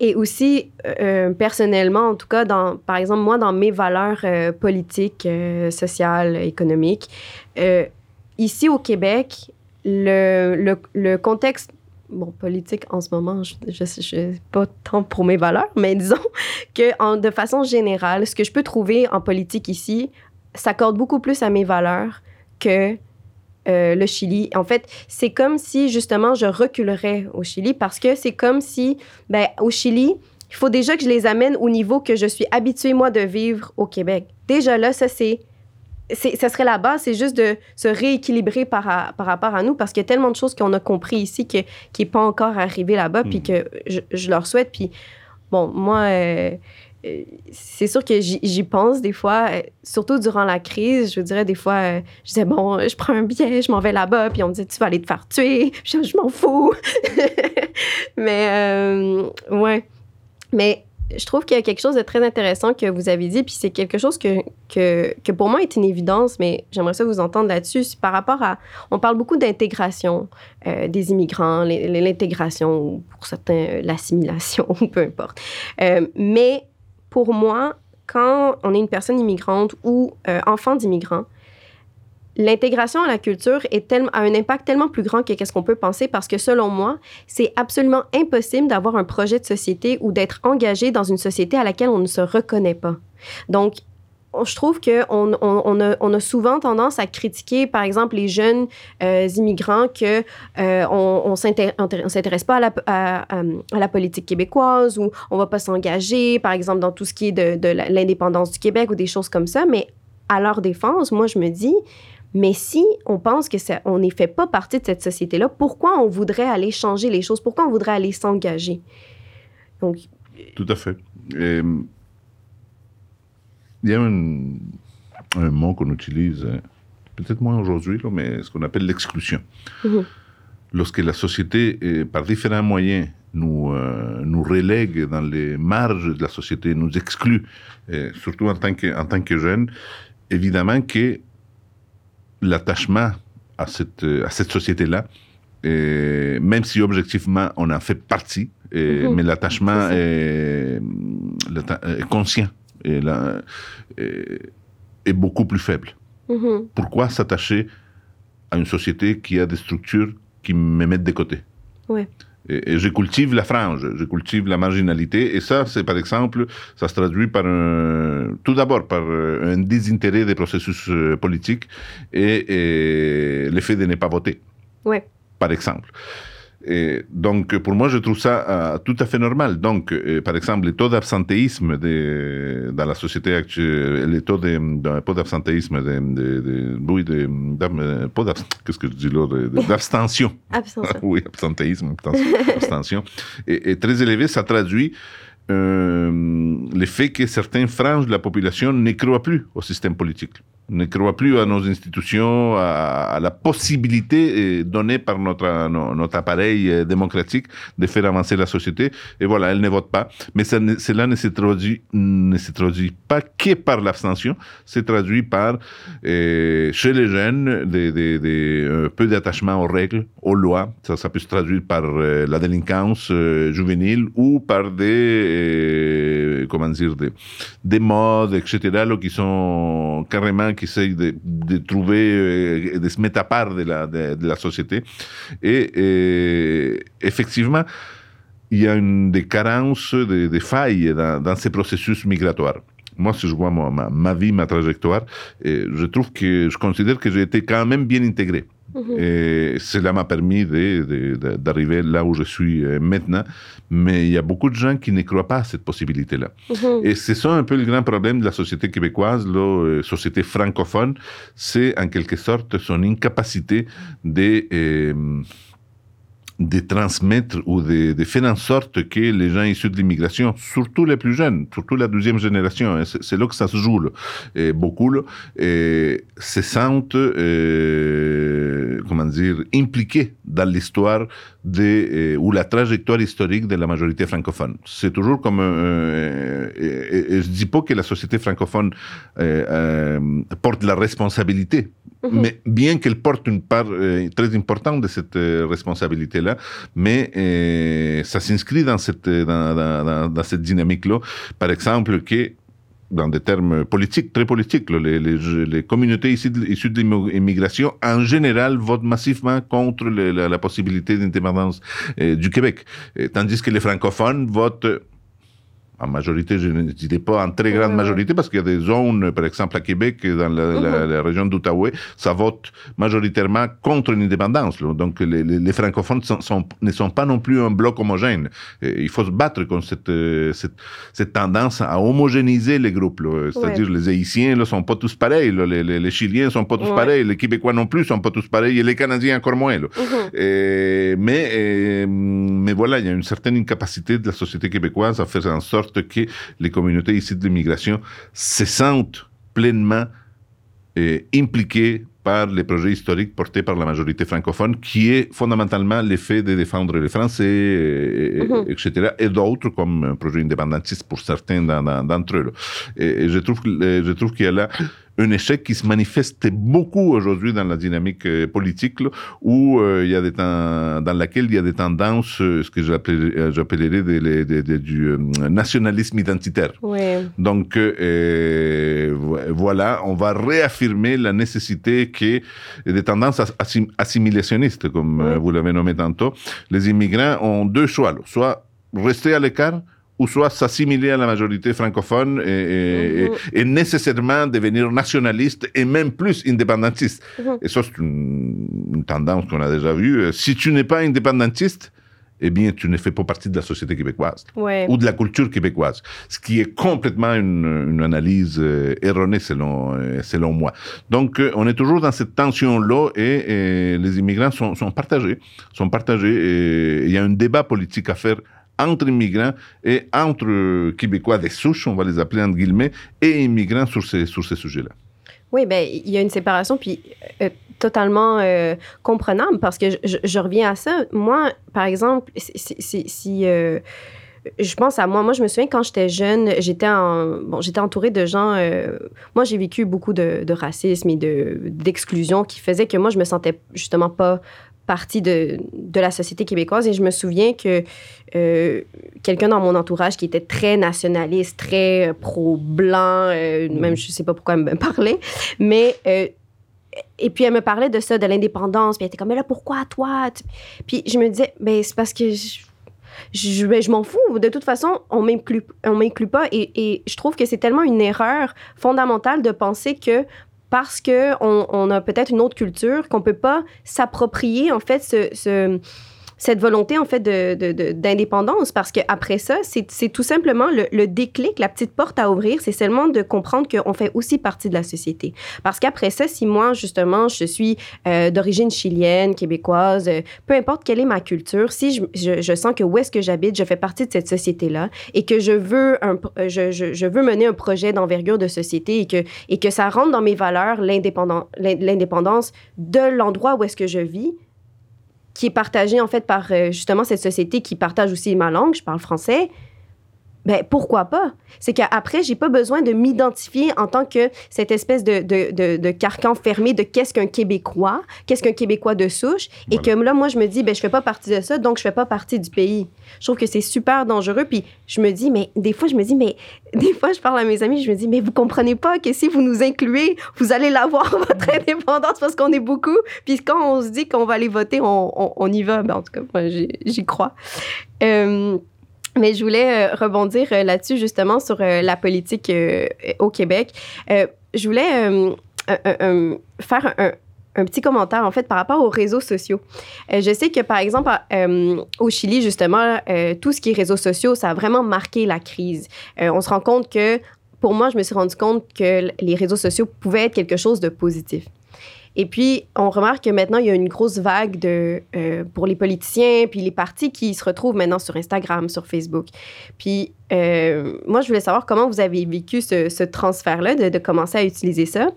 Et aussi, euh, personnellement, en tout cas, par exemple, moi, dans mes valeurs politiques, sociales, économiques, ici au Québec, le, le, contexte bon, politique en ce moment, je ne sais pas tant pour mes valeurs, mais disons <laughs> que en, de façon générale, ce que je peux trouver en politique ici s'accorde beaucoup plus à mes valeurs que euh, le Chili. En fait, c'est comme si justement je reculerais au Chili parce que c'est comme si, ben, au Chili, il faut déjà que je les amène au niveau que je suis habituée, moi, de vivre au Québec. Déjà là, ça, c'est ça serait la base, c'est juste de se rééquilibrer par, par rapport à nous parce qu'il y a tellement de choses qu'on a compris ici que, qui n'est pas encore arrivé là-bas, puis hmm. que je, leur souhaite. Puis, bon, moi, euh, euh, c'est sûr que j'y pense des fois, euh, surtout durant la crise. Je dirais des fois, je disais, bon, je prends un billet, je m'en vais là-bas, puis on me dit, tu vas aller te faire tuer. <laughs> Je, je m'en fous. <laughs> Mais, ouais. Mais je trouve qu'il y a quelque chose de très intéressant que vous avez dit, puis c'est quelque chose que, que, pour moi est une évidence, mais j'aimerais ça vous entendre là-dessus. Par rapport à. On parle beaucoup d'intégration euh, des immigrants, l'intégration, ou pour certains, euh, l'assimilation, <laughs> peu importe. Euh, mais pour moi, quand on est une personne immigrante ou enfant d'immigrant, l'intégration à la culture a un impact tellement plus grand que qu'est-ce qu'on peut penser parce que selon moi, c'est absolument impossible d'avoir un projet de société ou d'être engagé dans une société à laquelle on ne se reconnaît pas. Donc, je trouve qu'on on, a, souvent tendance à critiquer, par exemple, les jeunes euh, immigrants que euh, on, on s'intéresse pas à la, politique québécoise ou on va pas s'engager, par exemple, dans tout ce qui est de l'indépendance du Québec ou des choses comme ça. Mais à leur défense, moi, je me dis, mais si on pense que ça, on n'est fait pas partie de cette société-là, pourquoi on voudrait aller changer les choses? Pourquoi on voudrait aller s'engager? Donc... Tout à fait. il y a un, mot qu'on utilise, peut-être moins aujourd'hui, mais ce qu'on appelle l'exclusion. Mhm. Lorsque la société, par différents moyens, nous, nous relègue dans les marges de la société, nous exclut, surtout en tant que, en tant que jeune, évidemment que l'attachement à cette, à cette société-là, même si objectivement on en fait partie, mhm. mais l'attachement est, conscient et est, beaucoup plus faible. Mhm. Pourquoi s'attacher à une société qui a des structures qui me mettent de côté? Et, je cultive la frange, je cultive la marginalité, et ça, c'est par exemple, ça se traduit par un, tout d'abord par un désintérêt des processus euh, politiques et, et le fait de ne pas voter. Ouais par exemple. Et donc, pour moi, je trouve ça euh, tout à fait normal. Donc, euh, par exemple, les taux d'absentéisme dans la société actuelle, les taux d'absentéisme, de, de, de, oui, de, qu'est-ce que je dis là, d'abstention. <laughs> Abstention. <laughs> oui, absentéisme, abstention, est, très élevé. Ça traduit euh, le fait que certaines franges de la population ne croient plus au système politique ne croit plus à nos institutions, à, la possibilité euh, donnée par notre, notre appareil euh, démocratique de faire avancer la société. Et voilà, elle ne vote pas. Mais cela ne se, traduit, ne se traduit pas que par l'abstention, c'est traduit par, euh, chez les jeunes, des, un peu d'attachement aux règles, aux lois. Ça, peut se traduire par la délinquance juvénile ou par des, comment dire, des, des modes, etc., qui sont carrément qui essaye de, de, trouver, euh, de se mettre à part de la, société. Et, effectivement, il y a une, des carences, des, failles dans, ces processus migratoires. Moi, si je vois ma, vie, ma trajectoire, et je trouve que je considère que j'ai été quand même bien intégré. Et cela m'a permis d'arriver là où je suis euh, maintenant. Mais il y a beaucoup de gens qui ne croient pas à cette possibilité-là. Et c'est ça un peu le grand problème de la société québécoise, la euh, société francophone, c'est en quelque sorte son incapacité de... Euh, de transmettre ou de, de, faire en sorte que les gens issus de l'immigration, surtout les plus jeunes, surtout la deuxième génération, hein, c'est là que ça se joue, là, et beaucoup, là, et se sentent, euh, comment dire, impliqués dans l'histoire de, euh, ou la trajectoire historique de la majorité francophone. C'est toujours comme, euh, et, et, je dis pas que la société francophone euh, euh porte la responsabilité Mhm. Mais bien qu'elle porte une part euh, très importante de cette euh, responsabilité-là, mais euh, ça s'inscrit dans cette, dans, dans, dans cette dynamique-là. Par exemple, que dans des termes politiques, très politiques, les, les, les communautés issues de, l'immigration, en général, votent massivement contre la, la, possibilité d'indépendance du Québec. tandis que les francophones votent en majorité, je ne dirais pas en très grande majorité, parce qu'il y a des zones, par exemple à Québec, dans la, la, région d'Outaouais, ça vote majoritairement contre l'indépendance. Donc les, les, francophones sont, ne sont pas non plus un bloc homogène. il faut se battre contre cette, cette, cette tendance à homogénéiser les groupes. C'est-à-dire les Haïtiens ne sont pas tous pareils, les, les, Chiliens ne sont pas tous pareils, les Québécois non plus ne sont pas tous pareils, et les Canadiens encore moins. et, mais, mais voilà, il y a une certaine incapacité de la société québécoise à faire en sorte que les communautés ici de l'immigration se sentent pleinement euh, impliquées par les projets historiques portés par la majorité francophone, qui est fondamentalement l'effet de défendre les Français, et, mhm. etc., et d'autres, comme un projet indépendantiste pour certains d'entre eux. Et, je trouve, je trouve qu'il y a là un échec qui se manifeste beaucoup aujourd'hui dans la dynamique euh, politique, où euh, il y a des dans laquelle il y a des tendances, euh, ce que j'appellerais du nationalisme identitaire. Donc voilà, on va réaffirmer la nécessité que des tendances assimilationnistes, comme vous l'avez nommé tantôt, les immigrants ont deux choix, soit rester à l'écart ou soit s'assimiler à la majorité francophone et, mhm. nécessairement devenir nationaliste et même plus indépendantiste. Mhm. Et ça, c'est une, tendance qu'on a déjà vue. Si tu n'es pas indépendantiste, eh bien, tu ne fais pas partie de la société québécoise ou de la culture québécoise, ce qui est complètement une, analyse euh, erronée selon, euh, selon moi. Donc, euh, on est toujours dans cette tension-là et, les immigrants sont, sont partagés, sont partagés et il y a un débat politique à faire entre immigrants et entre Québécois des souches, on va les appeler entre guillemets, et immigrants sur ces, sur ces sujets-là. Oui, ben il y a une séparation, puis euh, totalement euh, comprenable, parce que je, reviens à ça. Moi, par exemple, si... euh, je pense à moi. Moi, je me souviens quand j'étais jeune, j'étais en, bon, j'étais entourée de gens. Moi, j'ai vécu beaucoup de, de racisme et de, d'exclusion qui faisait que moi, je me sentais justement pas partie de, de la société québécoise. Et je me souviens que euh, quelqu'un dans mon entourage qui était très nationaliste, très pro-blanc, euh, même je sais pas pourquoi elle me <laughs> parlait, mais euh, et puis elle me parlait de ça, de l'indépendance. Puis elle était comme, mais là, pourquoi toi? Puis je me disais, ben c'est parce que je, je, ben, je m'en fous. De toute façon, on m'inclut, on m'inclut pas. Et, et, je trouve que c'est tellement une erreur fondamentale de penser que parce qu'on on a peut-être une autre culture, qu'on peut pas s'approprier, en fait, ce cette volonté, en fait, d'indépendance. De, de, parce qu'après ça, c'est tout simplement le, déclic, la petite porte à ouvrir, c'est seulement de comprendre qu'on fait aussi partie de la société. Parce qu'après ça, si moi, justement, je suis euh, d'origine chilienne, québécoise, euh, peu importe quelle est ma culture, si je, sens que où est-ce que j'habite, je fais partie de cette société-là et que je, veux mener un projet d'envergure de société et que, et que ça rentre dans mes valeurs, l'indépendance de l'endroit où est-ce que je vis, qui est partagé en fait par euh, justement cette société qui partage aussi ma langue, je parle français, ben pourquoi pas? C'est qu'après, j'ai pas besoin de m'identifier en tant que cette espèce de, de, de, de carcan fermé de qu'est-ce qu'un Québécois, qu'est-ce qu'un Québécois de souche, et que là, moi, je me dis, ben je fais pas partie de ça, donc je fais pas partie du pays. Je trouve que c'est super dangereux, puis je me dis, mais des fois, je me dis, mais <laughs> des fois, je parle à mes amis, je me dis, mais vous comprenez pas que si vous nous incluez, vous allez l'avoir, <laughs> votre indépendance, parce qu'on est beaucoup, puis quand on se dit qu'on va aller voter, on, on, on y va. Ben, en tout cas, moi, j'y crois. Euh, mais je voulais euh, rebondir euh, là-dessus, justement, sur euh, la politique au Québec. je voulais faire un, un, petit commentaire, en fait, par rapport aux réseaux sociaux. je sais que, par exemple, au Chili, justement, tout ce qui est réseaux sociaux, ça a vraiment marqué la crise. on se rend compte que, pour moi, je me suis rendu compte que les réseaux sociaux pouvaient être quelque chose de positif. Et puis, on remarque que maintenant, il y a une grosse vague de, euh, pour les politiciens, puis les partis qui se retrouvent maintenant sur Instagram, sur Facebook. Puis, euh, moi, je voulais savoir comment vous avez vécu ce, transfert-là, de, commencer à utiliser ça.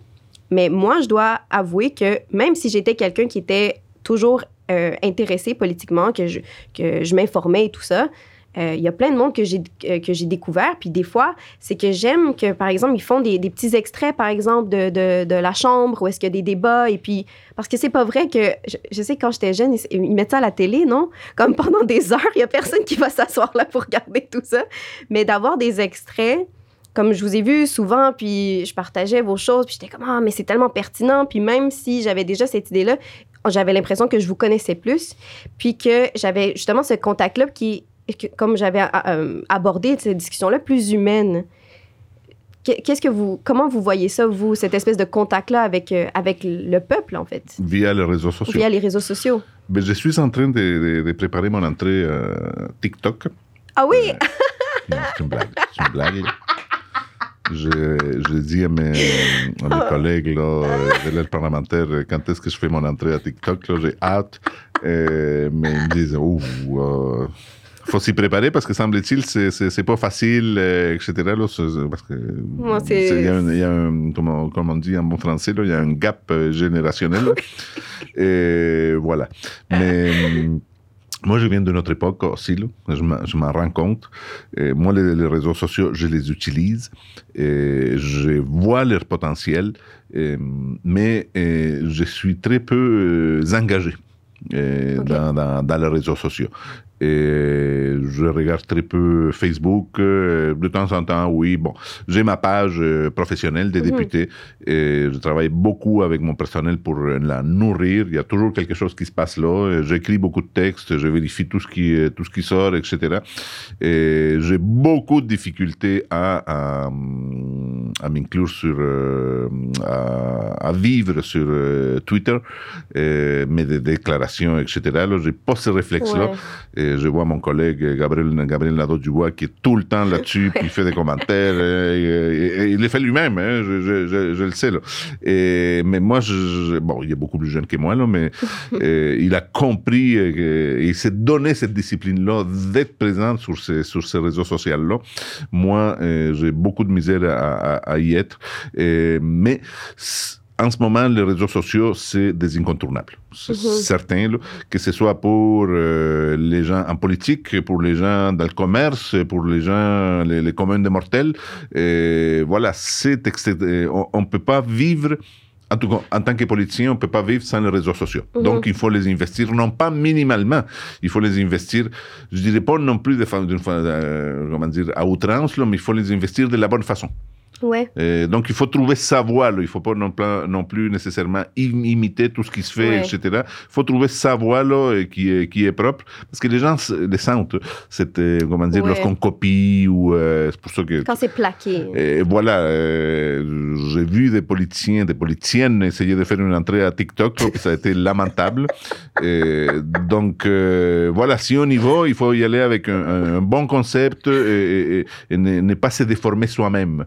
Mais moi, je dois avouer que même si j'étais quelqu'un qui était toujours euh, intéressé politiquement, que je m'informais et tout ça, il euh, y a plein de monde que j'ai euh, que j'ai découvert. Puis des fois, c'est que j'aime que, par exemple, ils font des, petits extraits, par exemple, de, de, la chambre où est-ce qu'il y a des débats. Et puis, parce que c'est pas vrai que, je, sais, quand j'étais jeune, ils, ils, mettent ça à la télé, non? Comme <laughs> pendant des heures, il y a personne qui va s'asseoir là pour regarder tout ça. Mais d'avoir des extraits, comme je vous ai vu souvent, puis je partageais vos choses, puis j'étais comme, ah, mais c'est tellement pertinent. Puis même si j'avais déjà cette idée-là, j'avais l'impression que je vous connaissais plus, puis que j'avais justement ce contact-là qui que, comme j'avais euh, abordé cette discussion-là, plus humaine. Qu'est-ce que vous, comment vous voyez ça, vous, cette espèce de contact-là avec, euh, avec le peuple, en fait? Via les réseaux sociaux. Via les réseaux sociaux. Mais je suis en train de, de, de préparer mon entrée euh, TikTok. Ah oui? c'est une blague. C'est une blague. Je, je dis à mes, à mes collègues là, de l'aide parlementaire quand est-ce que je fais mon entrée à TikTok. J'ai hâte. mais ils me disent, oh, euh, faut s'y préparer parce que semble-t-il, c'est pas facile, euh, etc. Là, parce que il y a, un, y a un, comme, comme, on dit en bon français, il y a un gap euh, générationnel. <laughs> et voilà. Mais moi, je viens de notre époque aussi, là. je m'en rends compte. Et moi, les, les, réseaux sociaux, je les utilise, et je vois leur potentiel, et, mais et je suis très peu euh, engagé. Okay. Dans, dans, dans, les réseaux sociaux. Et je regarde très peu Facebook. Euh, de temps en temps, oui. Bon, j'ai ma page euh, professionnelle des députés et je travaille beaucoup avec mon personnel pour la nourrir. Il y a toujours quelque chose qui se passe là. J'écris beaucoup de textes, je vérifie tout ce qui, tout ce qui sort, etc. Et j'ai beaucoup de difficultés à, à, à m'inclure sur, euh, à, à, vivre sur Twitter, et, mes déclarations, etc. Là, j'ai pas ce réflexe-là. Ouais je vois mon collègue Gabriel, Gabriel Nadeau-Dubois qui est tout le temps là-dessus, puis il fait des commentaires. Et, et, et il les fait lui-même, hein, je, je, je, je, le sais. Là. Et, mais moi, bon, il est beaucoup plus jeune que moi, là, mais <laughs> il a compris et il s'est donné cette discipline-là d'être présent sur ces, sur ces réseaux sociaux-là. Moi, j'ai beaucoup de misère à, à, à, y être. mais en ce moment, les réseaux sociaux, c'est des incontournables. C'est mhm. certain, que ce soit pour euh, les gens en politique, pour les gens dans le commerce, pour les gens, les, les communs des mortels. Et voilà, c'est on ne peut pas vivre en tout cas, en tant que politicien, on ne peut pas vivre sans les réseaux sociaux. Mhm. Donc, il faut les investir, non pas minimalement, il faut les investir, je dirais pas non plus de, d'une euh, comment dire, à outrance, mais il faut les investir de la bonne façon. Ouais. donc, il faut trouver sa voie. Il ne faut pas non, non, plus nécessairement imiter tout ce qui se fait, etc. Il faut trouver sa voie là, qui, est, qui est propre. Parce que les gens les sentent. C'est, euh, comment dire, lorsqu'on copie ou. Euh, c'est pour ça que. Quand c'est plaqué. Et voilà. Euh, j'ai vu des politiciens, des politiciennes essayer de faire une entrée à TikTok, puis ça a été lamentable. <laughs> et donc, voilà, si on y va, il faut y aller avec un, bon concept et, ne, pas se déformer soi-même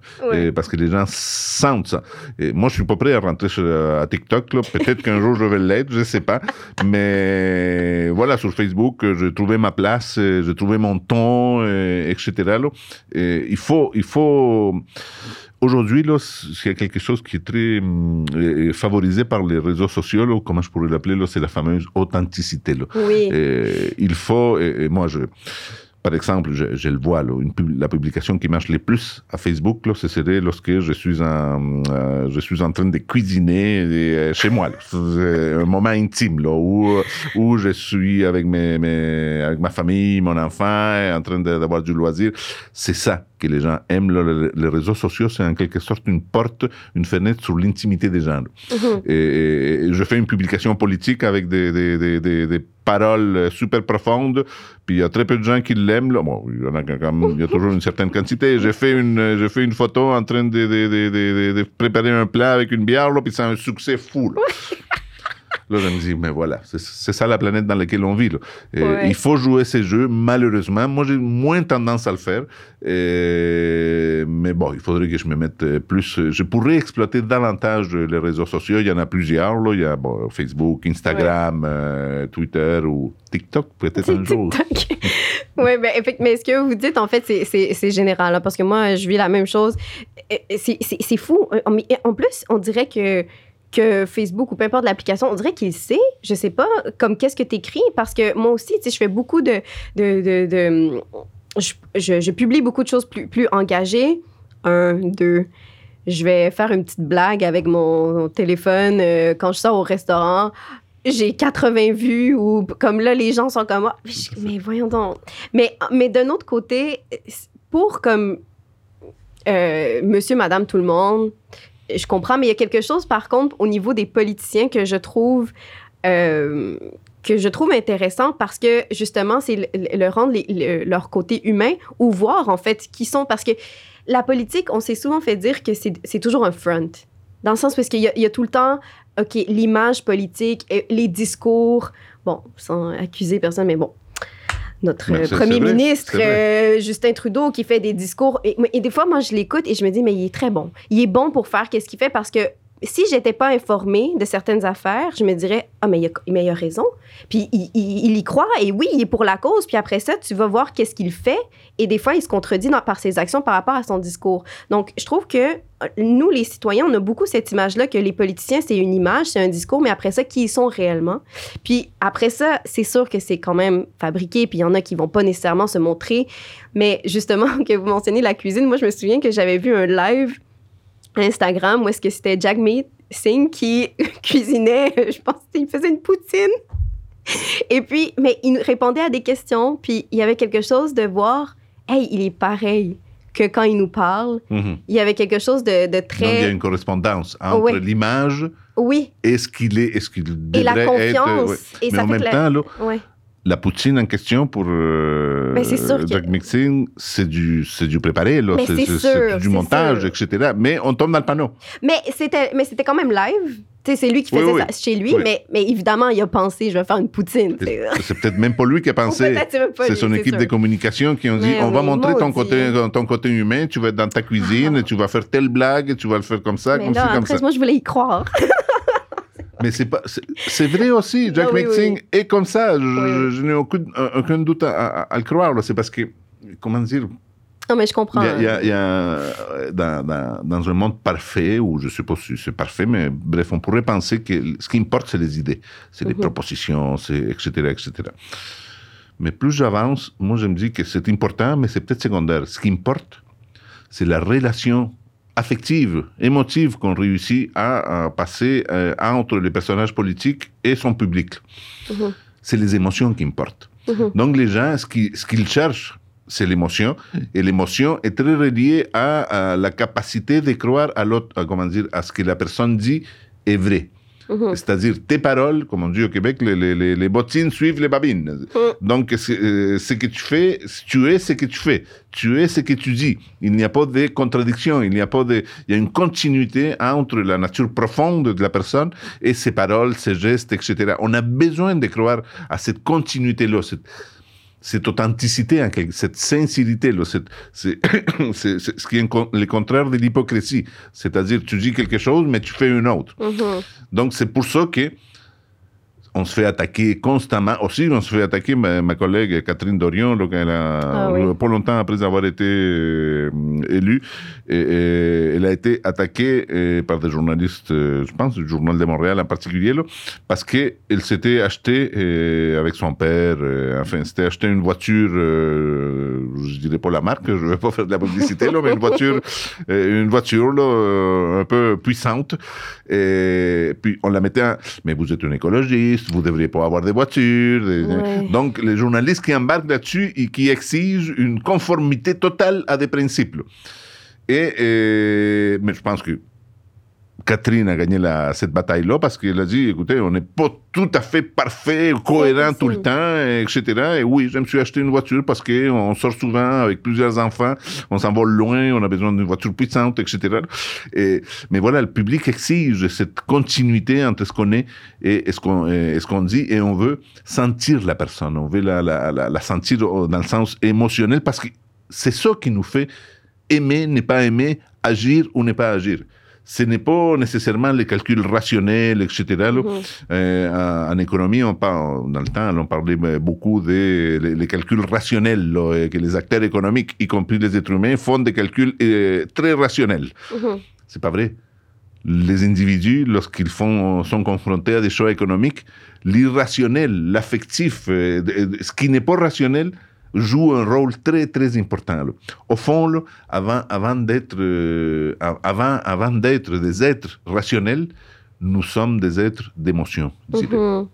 parce que les gens sentent ça. Et moi, je suis pas prêt à rentrer à TikTok. Peut-être qu'un <laughs> jour, je vais l'être, je sais pas. Mais voilà, sur Facebook, j'ai trouvé ma place, j'ai trouvé mon ton, etc. Et il faut, il faut. Aujourd'hui, il y a quelque chose qui est très hum, favorisé par les réseaux sociaux, comment je pourrais l'appeler, c'est la fameuse authenticité. Oui. il faut, et moi, je, par exemple, je, le vois, la publication qui marche le plus à Facebook, là, ce serait lorsque je suis en, euh, je suis en train de cuisiner euh, chez moi. un moment intime là, où, où je suis avec, mes, mes, avec ma famille, mon enfant, en train d'avoir du loisir. C'est ça que les gens aiment. les réseaux sociaux, c'est en quelque sorte une porte, une fenêtre sur l'intimité des gens. Mm-hmm. et, je fais une publication politique avec des, des, des, des paroles super profondes, puis il y a très peu de gens qui l'aiment. Bon, il y, en a il y a toujours une certaine quantité. J'ai fait une, j'ai fait une photo en train de, de, de, de, préparer un plat avec une bière, là, puis c'est un succès fou. Là, je me dis, mais voilà, c'est ça la planète dans laquelle on vit. Il faut jouer ces jeux, malheureusement. Moi, j'ai moins tendance à le faire. Mais bon, il faudrait que je me mette euh, plus. Euh, je pourrais exploiter davantage les réseaux sociaux. Il y en a plusieurs. Là. Il y a Facebook, Instagram, euh, Twitter ou TikTok, peut-être un <laughs> jour. <laughs> oui, ben, mais ce que vous dites, en fait, c'est général. Hein, parce que moi, je vis la même chose. C'est fou. En plus, on dirait que que Facebook ou peu importe l'application, on dirait qu'il sait, je sais pas, comme qu'est-ce que tu écris, parce que moi aussi, tu sais, je fais beaucoup de... de, de, je, je, publie beaucoup de choses plus, plus engagées. Un, deux. Je vais faire une petite blague avec mon, téléphone euh, quand je sors au restaurant. J'ai 80 vues ou comme là, les gens sont comme moi. Mais voyons donc. Mais, mais d'un autre côté, pour comme euh, monsieur, madame, tout le monde, je comprends, mais il y a quelque chose, par contre, au niveau des politiciens que je trouve. Euh, que je trouve intéressant parce que justement, c'est le, rendre leur côté humain ou voir en fait qui sont. Parce que la politique, on s'est souvent fait dire que c'est toujours un front. Dans le sens parce qu'il y, y, a tout le temps, OK, l'image politique, les discours. Bon, sans accuser personne, mais bon, notre premier ministre, euh, Justin Trudeau, qui fait des discours. Et, et, des fois, moi, je l'écoute et je me dis, mais il est très bon. Il est bon pour faire qu'est-ce qu'il fait parce que si j'étais pas informée de certaines affaires, je me dirais ah mais il a, il a raison. Puis il, il, y croit et oui, il est pour la cause. Puis après ça, tu vas voir qu'est-ce qu'il fait et des fois il se contredit par ses actions par rapport à son discours. Donc je trouve que euh, nous les citoyens, on a beaucoup cette image-là que les politiciens c'est une image, c'est un discours, mais après ça qui ils sont réellement. Puis après ça, c'est sûr que c'est quand même fabriqué. Puis il y en a qui vont pas nécessairement se montrer. Mais justement <laughs> que vous mentionnez la cuisine, moi je me souviens que j'avais vu un live Instagram où est-ce que c'était Jack Meat Singh qui <laughs> cuisinait, je pense qu'il faisait une poutine. Et puis, mais il répondait à des questions, puis il y avait quelque chose de voir, hey, il est pareil que quand il nous parle. Mhm. Il y avait quelque chose de, de, très. Donc, il y a une correspondance entre l'image oui. et ce qu'il est, est ce qu'il devrait et la confiance, être. Et mais en même temps, là, la poutine en question pour euh, Jack Mixing, c'est du, du préparé, c'est du montage, etc. Mais on tombe dans le panneau. Mais c'était, mais c'était quand même live. C'est lui qui faisait ça chez lui, mais, mais évidemment, il a pensé, je vais faire une poutine. C'est peut-être même pas lui qui a pensé. <laughs> C'est son équipe de communication qui ont dit, on va montrer ton côté, ton côté humain, tu vas être dans ta cuisine, <laughs> tu vas faire telle blague, tu vas le faire comme ça, mais comme là, comme ça. Moi, je voulais y croire. <laughs> Mais c'est pas, c'est vrai aussi. Jack Mixing est comme ça. Je, n'ai aucun, aucun, doute à, le croire. C'est parce que, comment dire, Non, mais je comprends. Il y a, y a, dans, dans, dans, un monde parfait, où je pas si c'est parfait, mais bref, on pourrait penser que ce qui importe, c'est les idées, c'est les propositions, c'est etc., etc. Mais plus j'avance, moi, je me dis que c'est important, mais c'est peut-être secondaire. Ce qui importe, c'est la relation affective, émotive qu'on réussit à, à passer euh, entre les personnages politiques et son public. C'est les émotions qui importent. Donc les gens, ce qu'ils ce cherchent, c'est l'émotion. Et l'émotion est très reliée à, à, la capacité de croire à l'autre, comment dire, à ce que la personne dit est vrai. Mhm. C'est-à-dire, tes paroles, comme on dit au Québec, les, les, les bottines suivent les babines. Mhm. Donc, euh, ce que tu fais, tu es ce que tu fais. Tu es ce que tu dis. Il n'y a pas de contradiction. Il n'y a pas de, il y a une continuité entre la nature profonde de la personne et ses paroles, ses gestes, etc. On a besoin de croire à cette continuité-là cette authenticité, cette sincérité, <coughs> c'est ce qui est le contraire de l'hypocrisie. C'est-à-dire, tu dis quelque chose, mais tu fais une autre. Mm-hmm. Donc, c'est pour ça que on se fait attaquer constamment. Aussi, on se fait attaquer, ma, collègue Catherine Dorion, donc elle a, ah pas longtemps après avoir été euh, élue, et, elle a été attaquée euh, par des journalistes, euh, je pense, du Journal de Montréal en particulier, là, parce qu'elle s'était acheté avec son père, enfin, s'était acheté une voiture, je dirais pas la marque, je vais pas faire de la publicité, là, mais une voiture, <laughs> une voiture là, un peu puissante. Et puis on la mettait, mais vous êtes un écologiste, vous devriez pas avoir des voitures. Donc, les journalistes qui embarquent là-dessus et qui exigent une conformité totale à des principes. Et, et mais je pense que Catherine a gagné la, cette bataille-là parce qu'elle a dit, écoutez, on n'est pas tout à fait parfait, cohérent tout le temps, etc. Et oui, je me suis acheté une voiture parce qu'on sort souvent avec plusieurs enfants, on s'envole loin, on a besoin d'une voiture puissante, etc. Et, mais voilà, le public exige cette continuité entre ce qu'on est et, ce qu'on ce qu'on dit et on veut sentir la personne, on veut la, la, la, la sentir dans le sens émotionnel parce que c'est ça qui nous fait aimer, ne pas aimer, agir ou ne pas agir ce n'est pas nécessairement les calculs rationnels, etc. -hmm. euh, en, économie, on parle, dans le temps, on parlait beaucoup des les calculs rationnels, là, que les acteurs économiques, y compris les êtres humains, font des calculs euh, très rationnels. Mm -hmm. C'est pas vrai. Les individus, lorsqu'ils font, sont confrontés à des choix économiques, l'irrationnel, l'affectif, euh, ce qui n'est pas rationnel, joue un rôle très, très important. Au fond, avant, avant d'être euh, avant, avant d'être des êtres rationnels, nous sommes des êtres d'émotion. Mm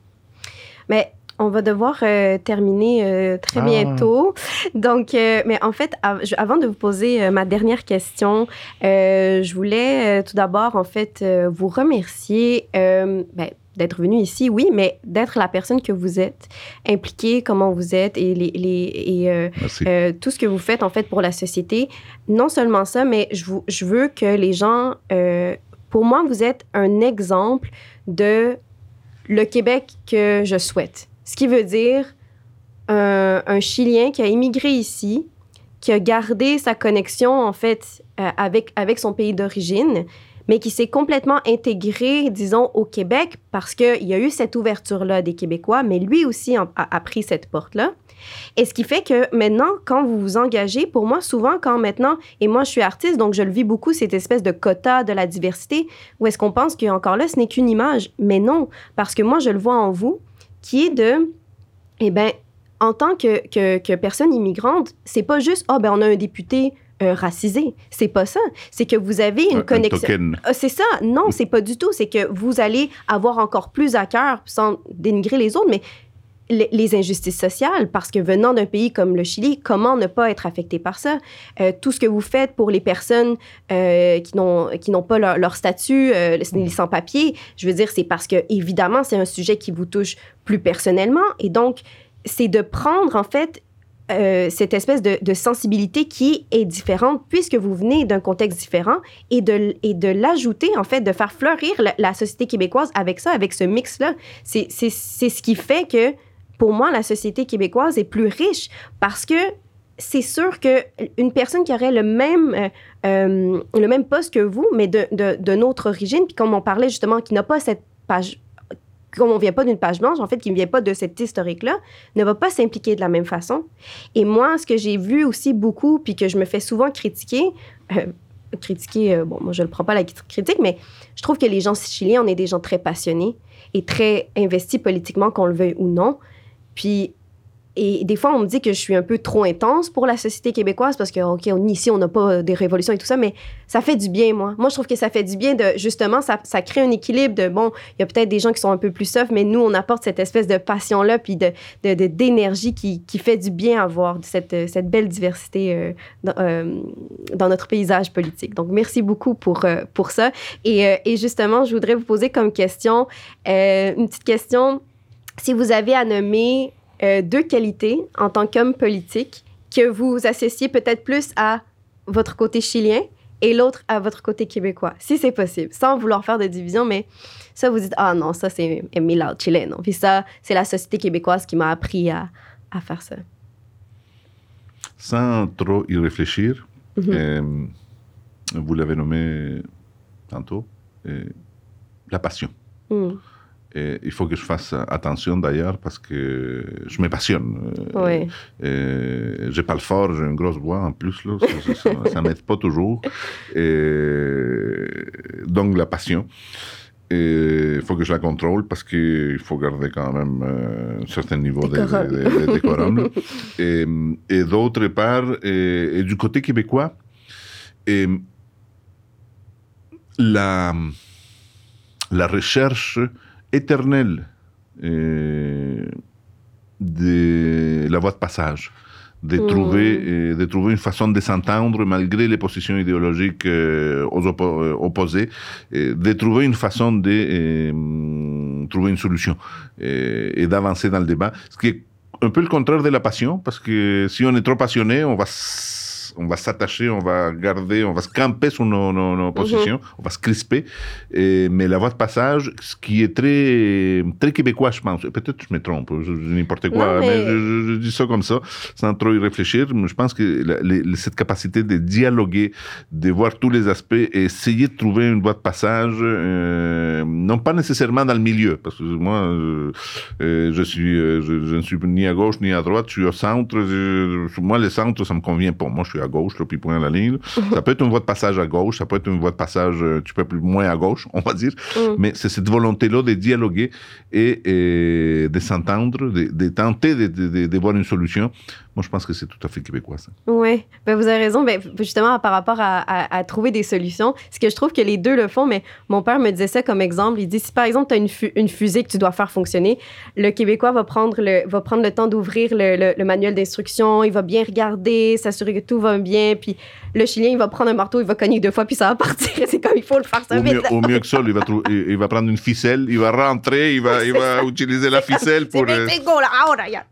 Mais on va devoir euh, terminer euh, très ah. bientôt. Donc, euh, mais en fait, av avant de vous poser euh, ma dernière question, euh, je voulais tout d'abord, en fait, vous remercier. Ben, d'être venu ici, oui, mais d'être la personne que vous êtes, impliqué comment vous êtes et, les, les et euh, euh, tout ce que vous faites en fait pour la société. Non seulement ça, mais je, vous, je veux que les gens, euh, pour moi, vous êtes un exemple de le Québec que je souhaite. Ce qui veut dire un, un Chilien qui a immigré ici, qui a gardé sa connexion en fait avec, avec son pays d'origine, mais qui s'est complètement intégré, disons, au Québec parce qu'il y a eu cette ouverture-là des Québécois, mais lui aussi a, pris cette porte-là. Et ce qui fait que maintenant, quand vous vous engagez, pour moi, souvent, quand maintenant, et moi, je suis artiste, donc je le vis beaucoup, cette espèce de quota de la diversité, où est-ce qu'on pense qu'encore là, ce n'est qu'une image. Mais non, parce que moi, je le vois en vous, qui est de, eh bien, en tant que, que, que personne immigrante, c'est pas juste, oh, ben, on a un député, euh, racisé. C'est pas ça. C'est que vous avez une un, connexion. Un c'est ça. Non, c'est pas du tout. C'est que vous allez avoir encore plus à cœur, sans dénigrer les autres, mais les, injustices sociales, parce que venant d'un pays comme le Chili, comment ne pas être affecté par ça? Euh, tout ce que vous faites pour les personnes euh, qui n'ont pas leur, leur statut, euh, les sans-papiers, je veux dire, c'est parce que, évidemment, c'est un sujet qui vous touche plus personnellement. Et donc, c'est de prendre, en fait, euh, cette espèce de, sensibilité qui est différente puisque vous venez d'un contexte différent et de, et de l'ajouter, en fait, de faire fleurir la, société québécoise avec ça, avec ce mix-là. C'est ce qui fait que, pour moi, la société québécoise est plus riche parce que c'est sûr qu'une personne qui aurait le même, euh, euh, le même poste que vous, mais de, de, autre origine, puis comme on parlait justement, qui n'a pas cette page comme on vient pas d'une page blanche, en fait, qui ne vient pas de cet historique-là, ne va pas s'impliquer de la même façon. Et moi, ce que j'ai vu aussi beaucoup, puis que je me fais souvent critiquer, euh, critiquer, euh, bon, moi, je ne le prends pas la critique, mais je trouve que les gens chiliens, on est des gens très passionnés et très investis politiquement, qu'on le veuille ou non. Puis et des fois, on me dit que je suis un peu trop intense pour la société québécoise parce que, OK, ici, on n'a pas des révolutions et tout ça, mais ça fait du bien, moi. Moi, je trouve que ça fait du bien de, justement, ça, crée un équilibre de, bon, il y a peut-être des gens qui sont un peu plus soft, mais nous, on apporte cette espèce de passion-là, puis d'énergie qui, qui, fait du bien à voir, cette, cette belle diversité euh, dans, euh, dans, notre paysage politique. Donc, merci beaucoup pour, euh, pour ça. Et, et, justement, je voudrais vous poser comme question, une petite question. Si vous avez à nommer euh, deux qualités en tant qu'homme politique que vous associez peut-être plus à votre côté chilien et l'autre à votre côté québécois, si c'est possible, sans vouloir faire de division, mais ça, vous dites, ah non, ça, c'est mi lado chileno. Puis ça, c'est la société québécoise qui m'a appris à, à, faire ça. Sans trop y réfléchir, mm-hmm. euh, vous l'avez nommé tantôt, euh, la passion. Mm il faut que je fasse attention d'ailleurs parce que je me passionne. Oui. Euh, j'ai pas le fort, j'ai une grosse voix en plus, là, ça, ne m'aide pas toujours. donc la passion. Il faut que je la contrôle parce qu'il faut garder quand même euh, un certain niveau de, décorum. et, d'autre part, et, du côté québécois, la, la recherche éternelle euh, de la voie de passage, de, mm. trouver, euh, de trouver une façon de s'entendre malgré les positions idéologiques euh, opposées, de trouver une façon de trouver une solution et d'avancer dans le débat. Ce qui est un peu le contraire de la passion, parce que si on est trop passionné, on va on va s'attacher, on va garder, on va se camper sur nos, nos, positions, on va se crisper. mais la voie de passage, ce qui est très, très québécois, je pense, peut-être je me trompe, n'importe quoi, mais, je, dis ça comme ça, sans trop y réfléchir. Mais je pense que cette capacité de dialoguer, de voir tous les aspects et essayer de trouver une voie de passage, euh, non pas nécessairement dans le milieu, parce que moi, euh, euh, je, suis, je, ne suis ni à gauche ni à droite, je suis au centre. moi, le centre, ça me convient pas. Moi, je suis à gauche, là, puis point à la ligne. ça peut être une voie de passage à gauche, ça peut être une voie de passage un petit peu plus moins à gauche, <laughs> on va dire. Mm. Mais c'est cette volonté-là de dialoguer et, de s'entendre, de, tenter de, de, voir une solution. Moi, je pense que c'est tout à fait québécois, ça. Oui, ben, vous avez raison. Ben, justement, par rapport à, trouver des solutions, ce que je trouve que les deux le font, mais mon père me disait ça comme exemple. Il dit, si par exemple, tu as une, une, fusée que tu dois faire fonctionner, le Québécois va prendre le, va prendre le temps d'ouvrir le, le, manuel d'instruction, il va bien regarder, s'assurer que tout va bien, puis le Chilien, il va prendre un marteau, il va cogner deux fois, puis ça va partir. <laughs> c'est comme il faut le faire ça au mieux, au mieux que ça, il va, il va prendre une ficelle, il va rentrer, il va, <laughs> il va utiliser la ficelle pour...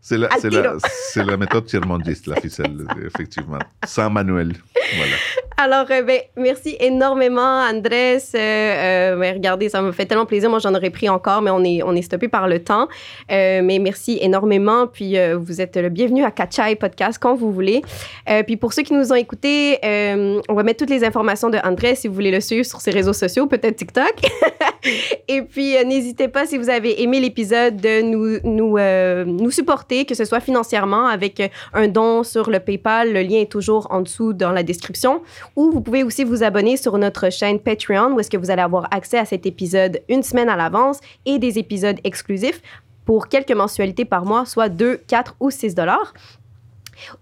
C'est la, la, la méthode tiers-mondiste, la ficelle, <laughs> effectivement. Sans manuel. Voilà. Alors, euh, ben, merci énormément, Andrés. Euh, euh, ben, regardez, ça me fait tellement plaisir. Moi, j'en aurais pris encore, mais on est, on est stoppé par le temps. mais merci énormément. Puis, vous êtes le bienvenu à Kachai Podcast quand vous voulez. puis, pour ceux qui nous ont écoutés, on va mettre toutes les informations de Andrés si vous voulez le suivre sur ses réseaux sociaux, peut-être TikTok. <laughs> Et puis, n'hésitez pas, si vous avez aimé l'épisode, de nous, nous, nous supporter, que ce soit financièrement avec un don sur le PayPal. Le lien est toujours en dessous dans la description. Ou vous pouvez aussi vous abonner sur notre chaîne Patreon où est-ce que vous allez avoir accès à cet épisode une semaine à l'avance et des épisodes exclusifs pour quelques mensualités par mois, soit 2, 4 ou 6 dollars.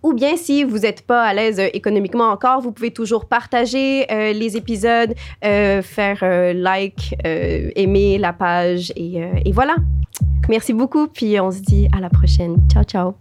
Ou bien, si vous n'êtes pas à l'aise euh, économiquement encore, vous pouvez toujours partager euh, les épisodes, euh, faire like, aimer la page et, et voilà. Merci beaucoup, puis on se dit à la prochaine. Ciao, ciao.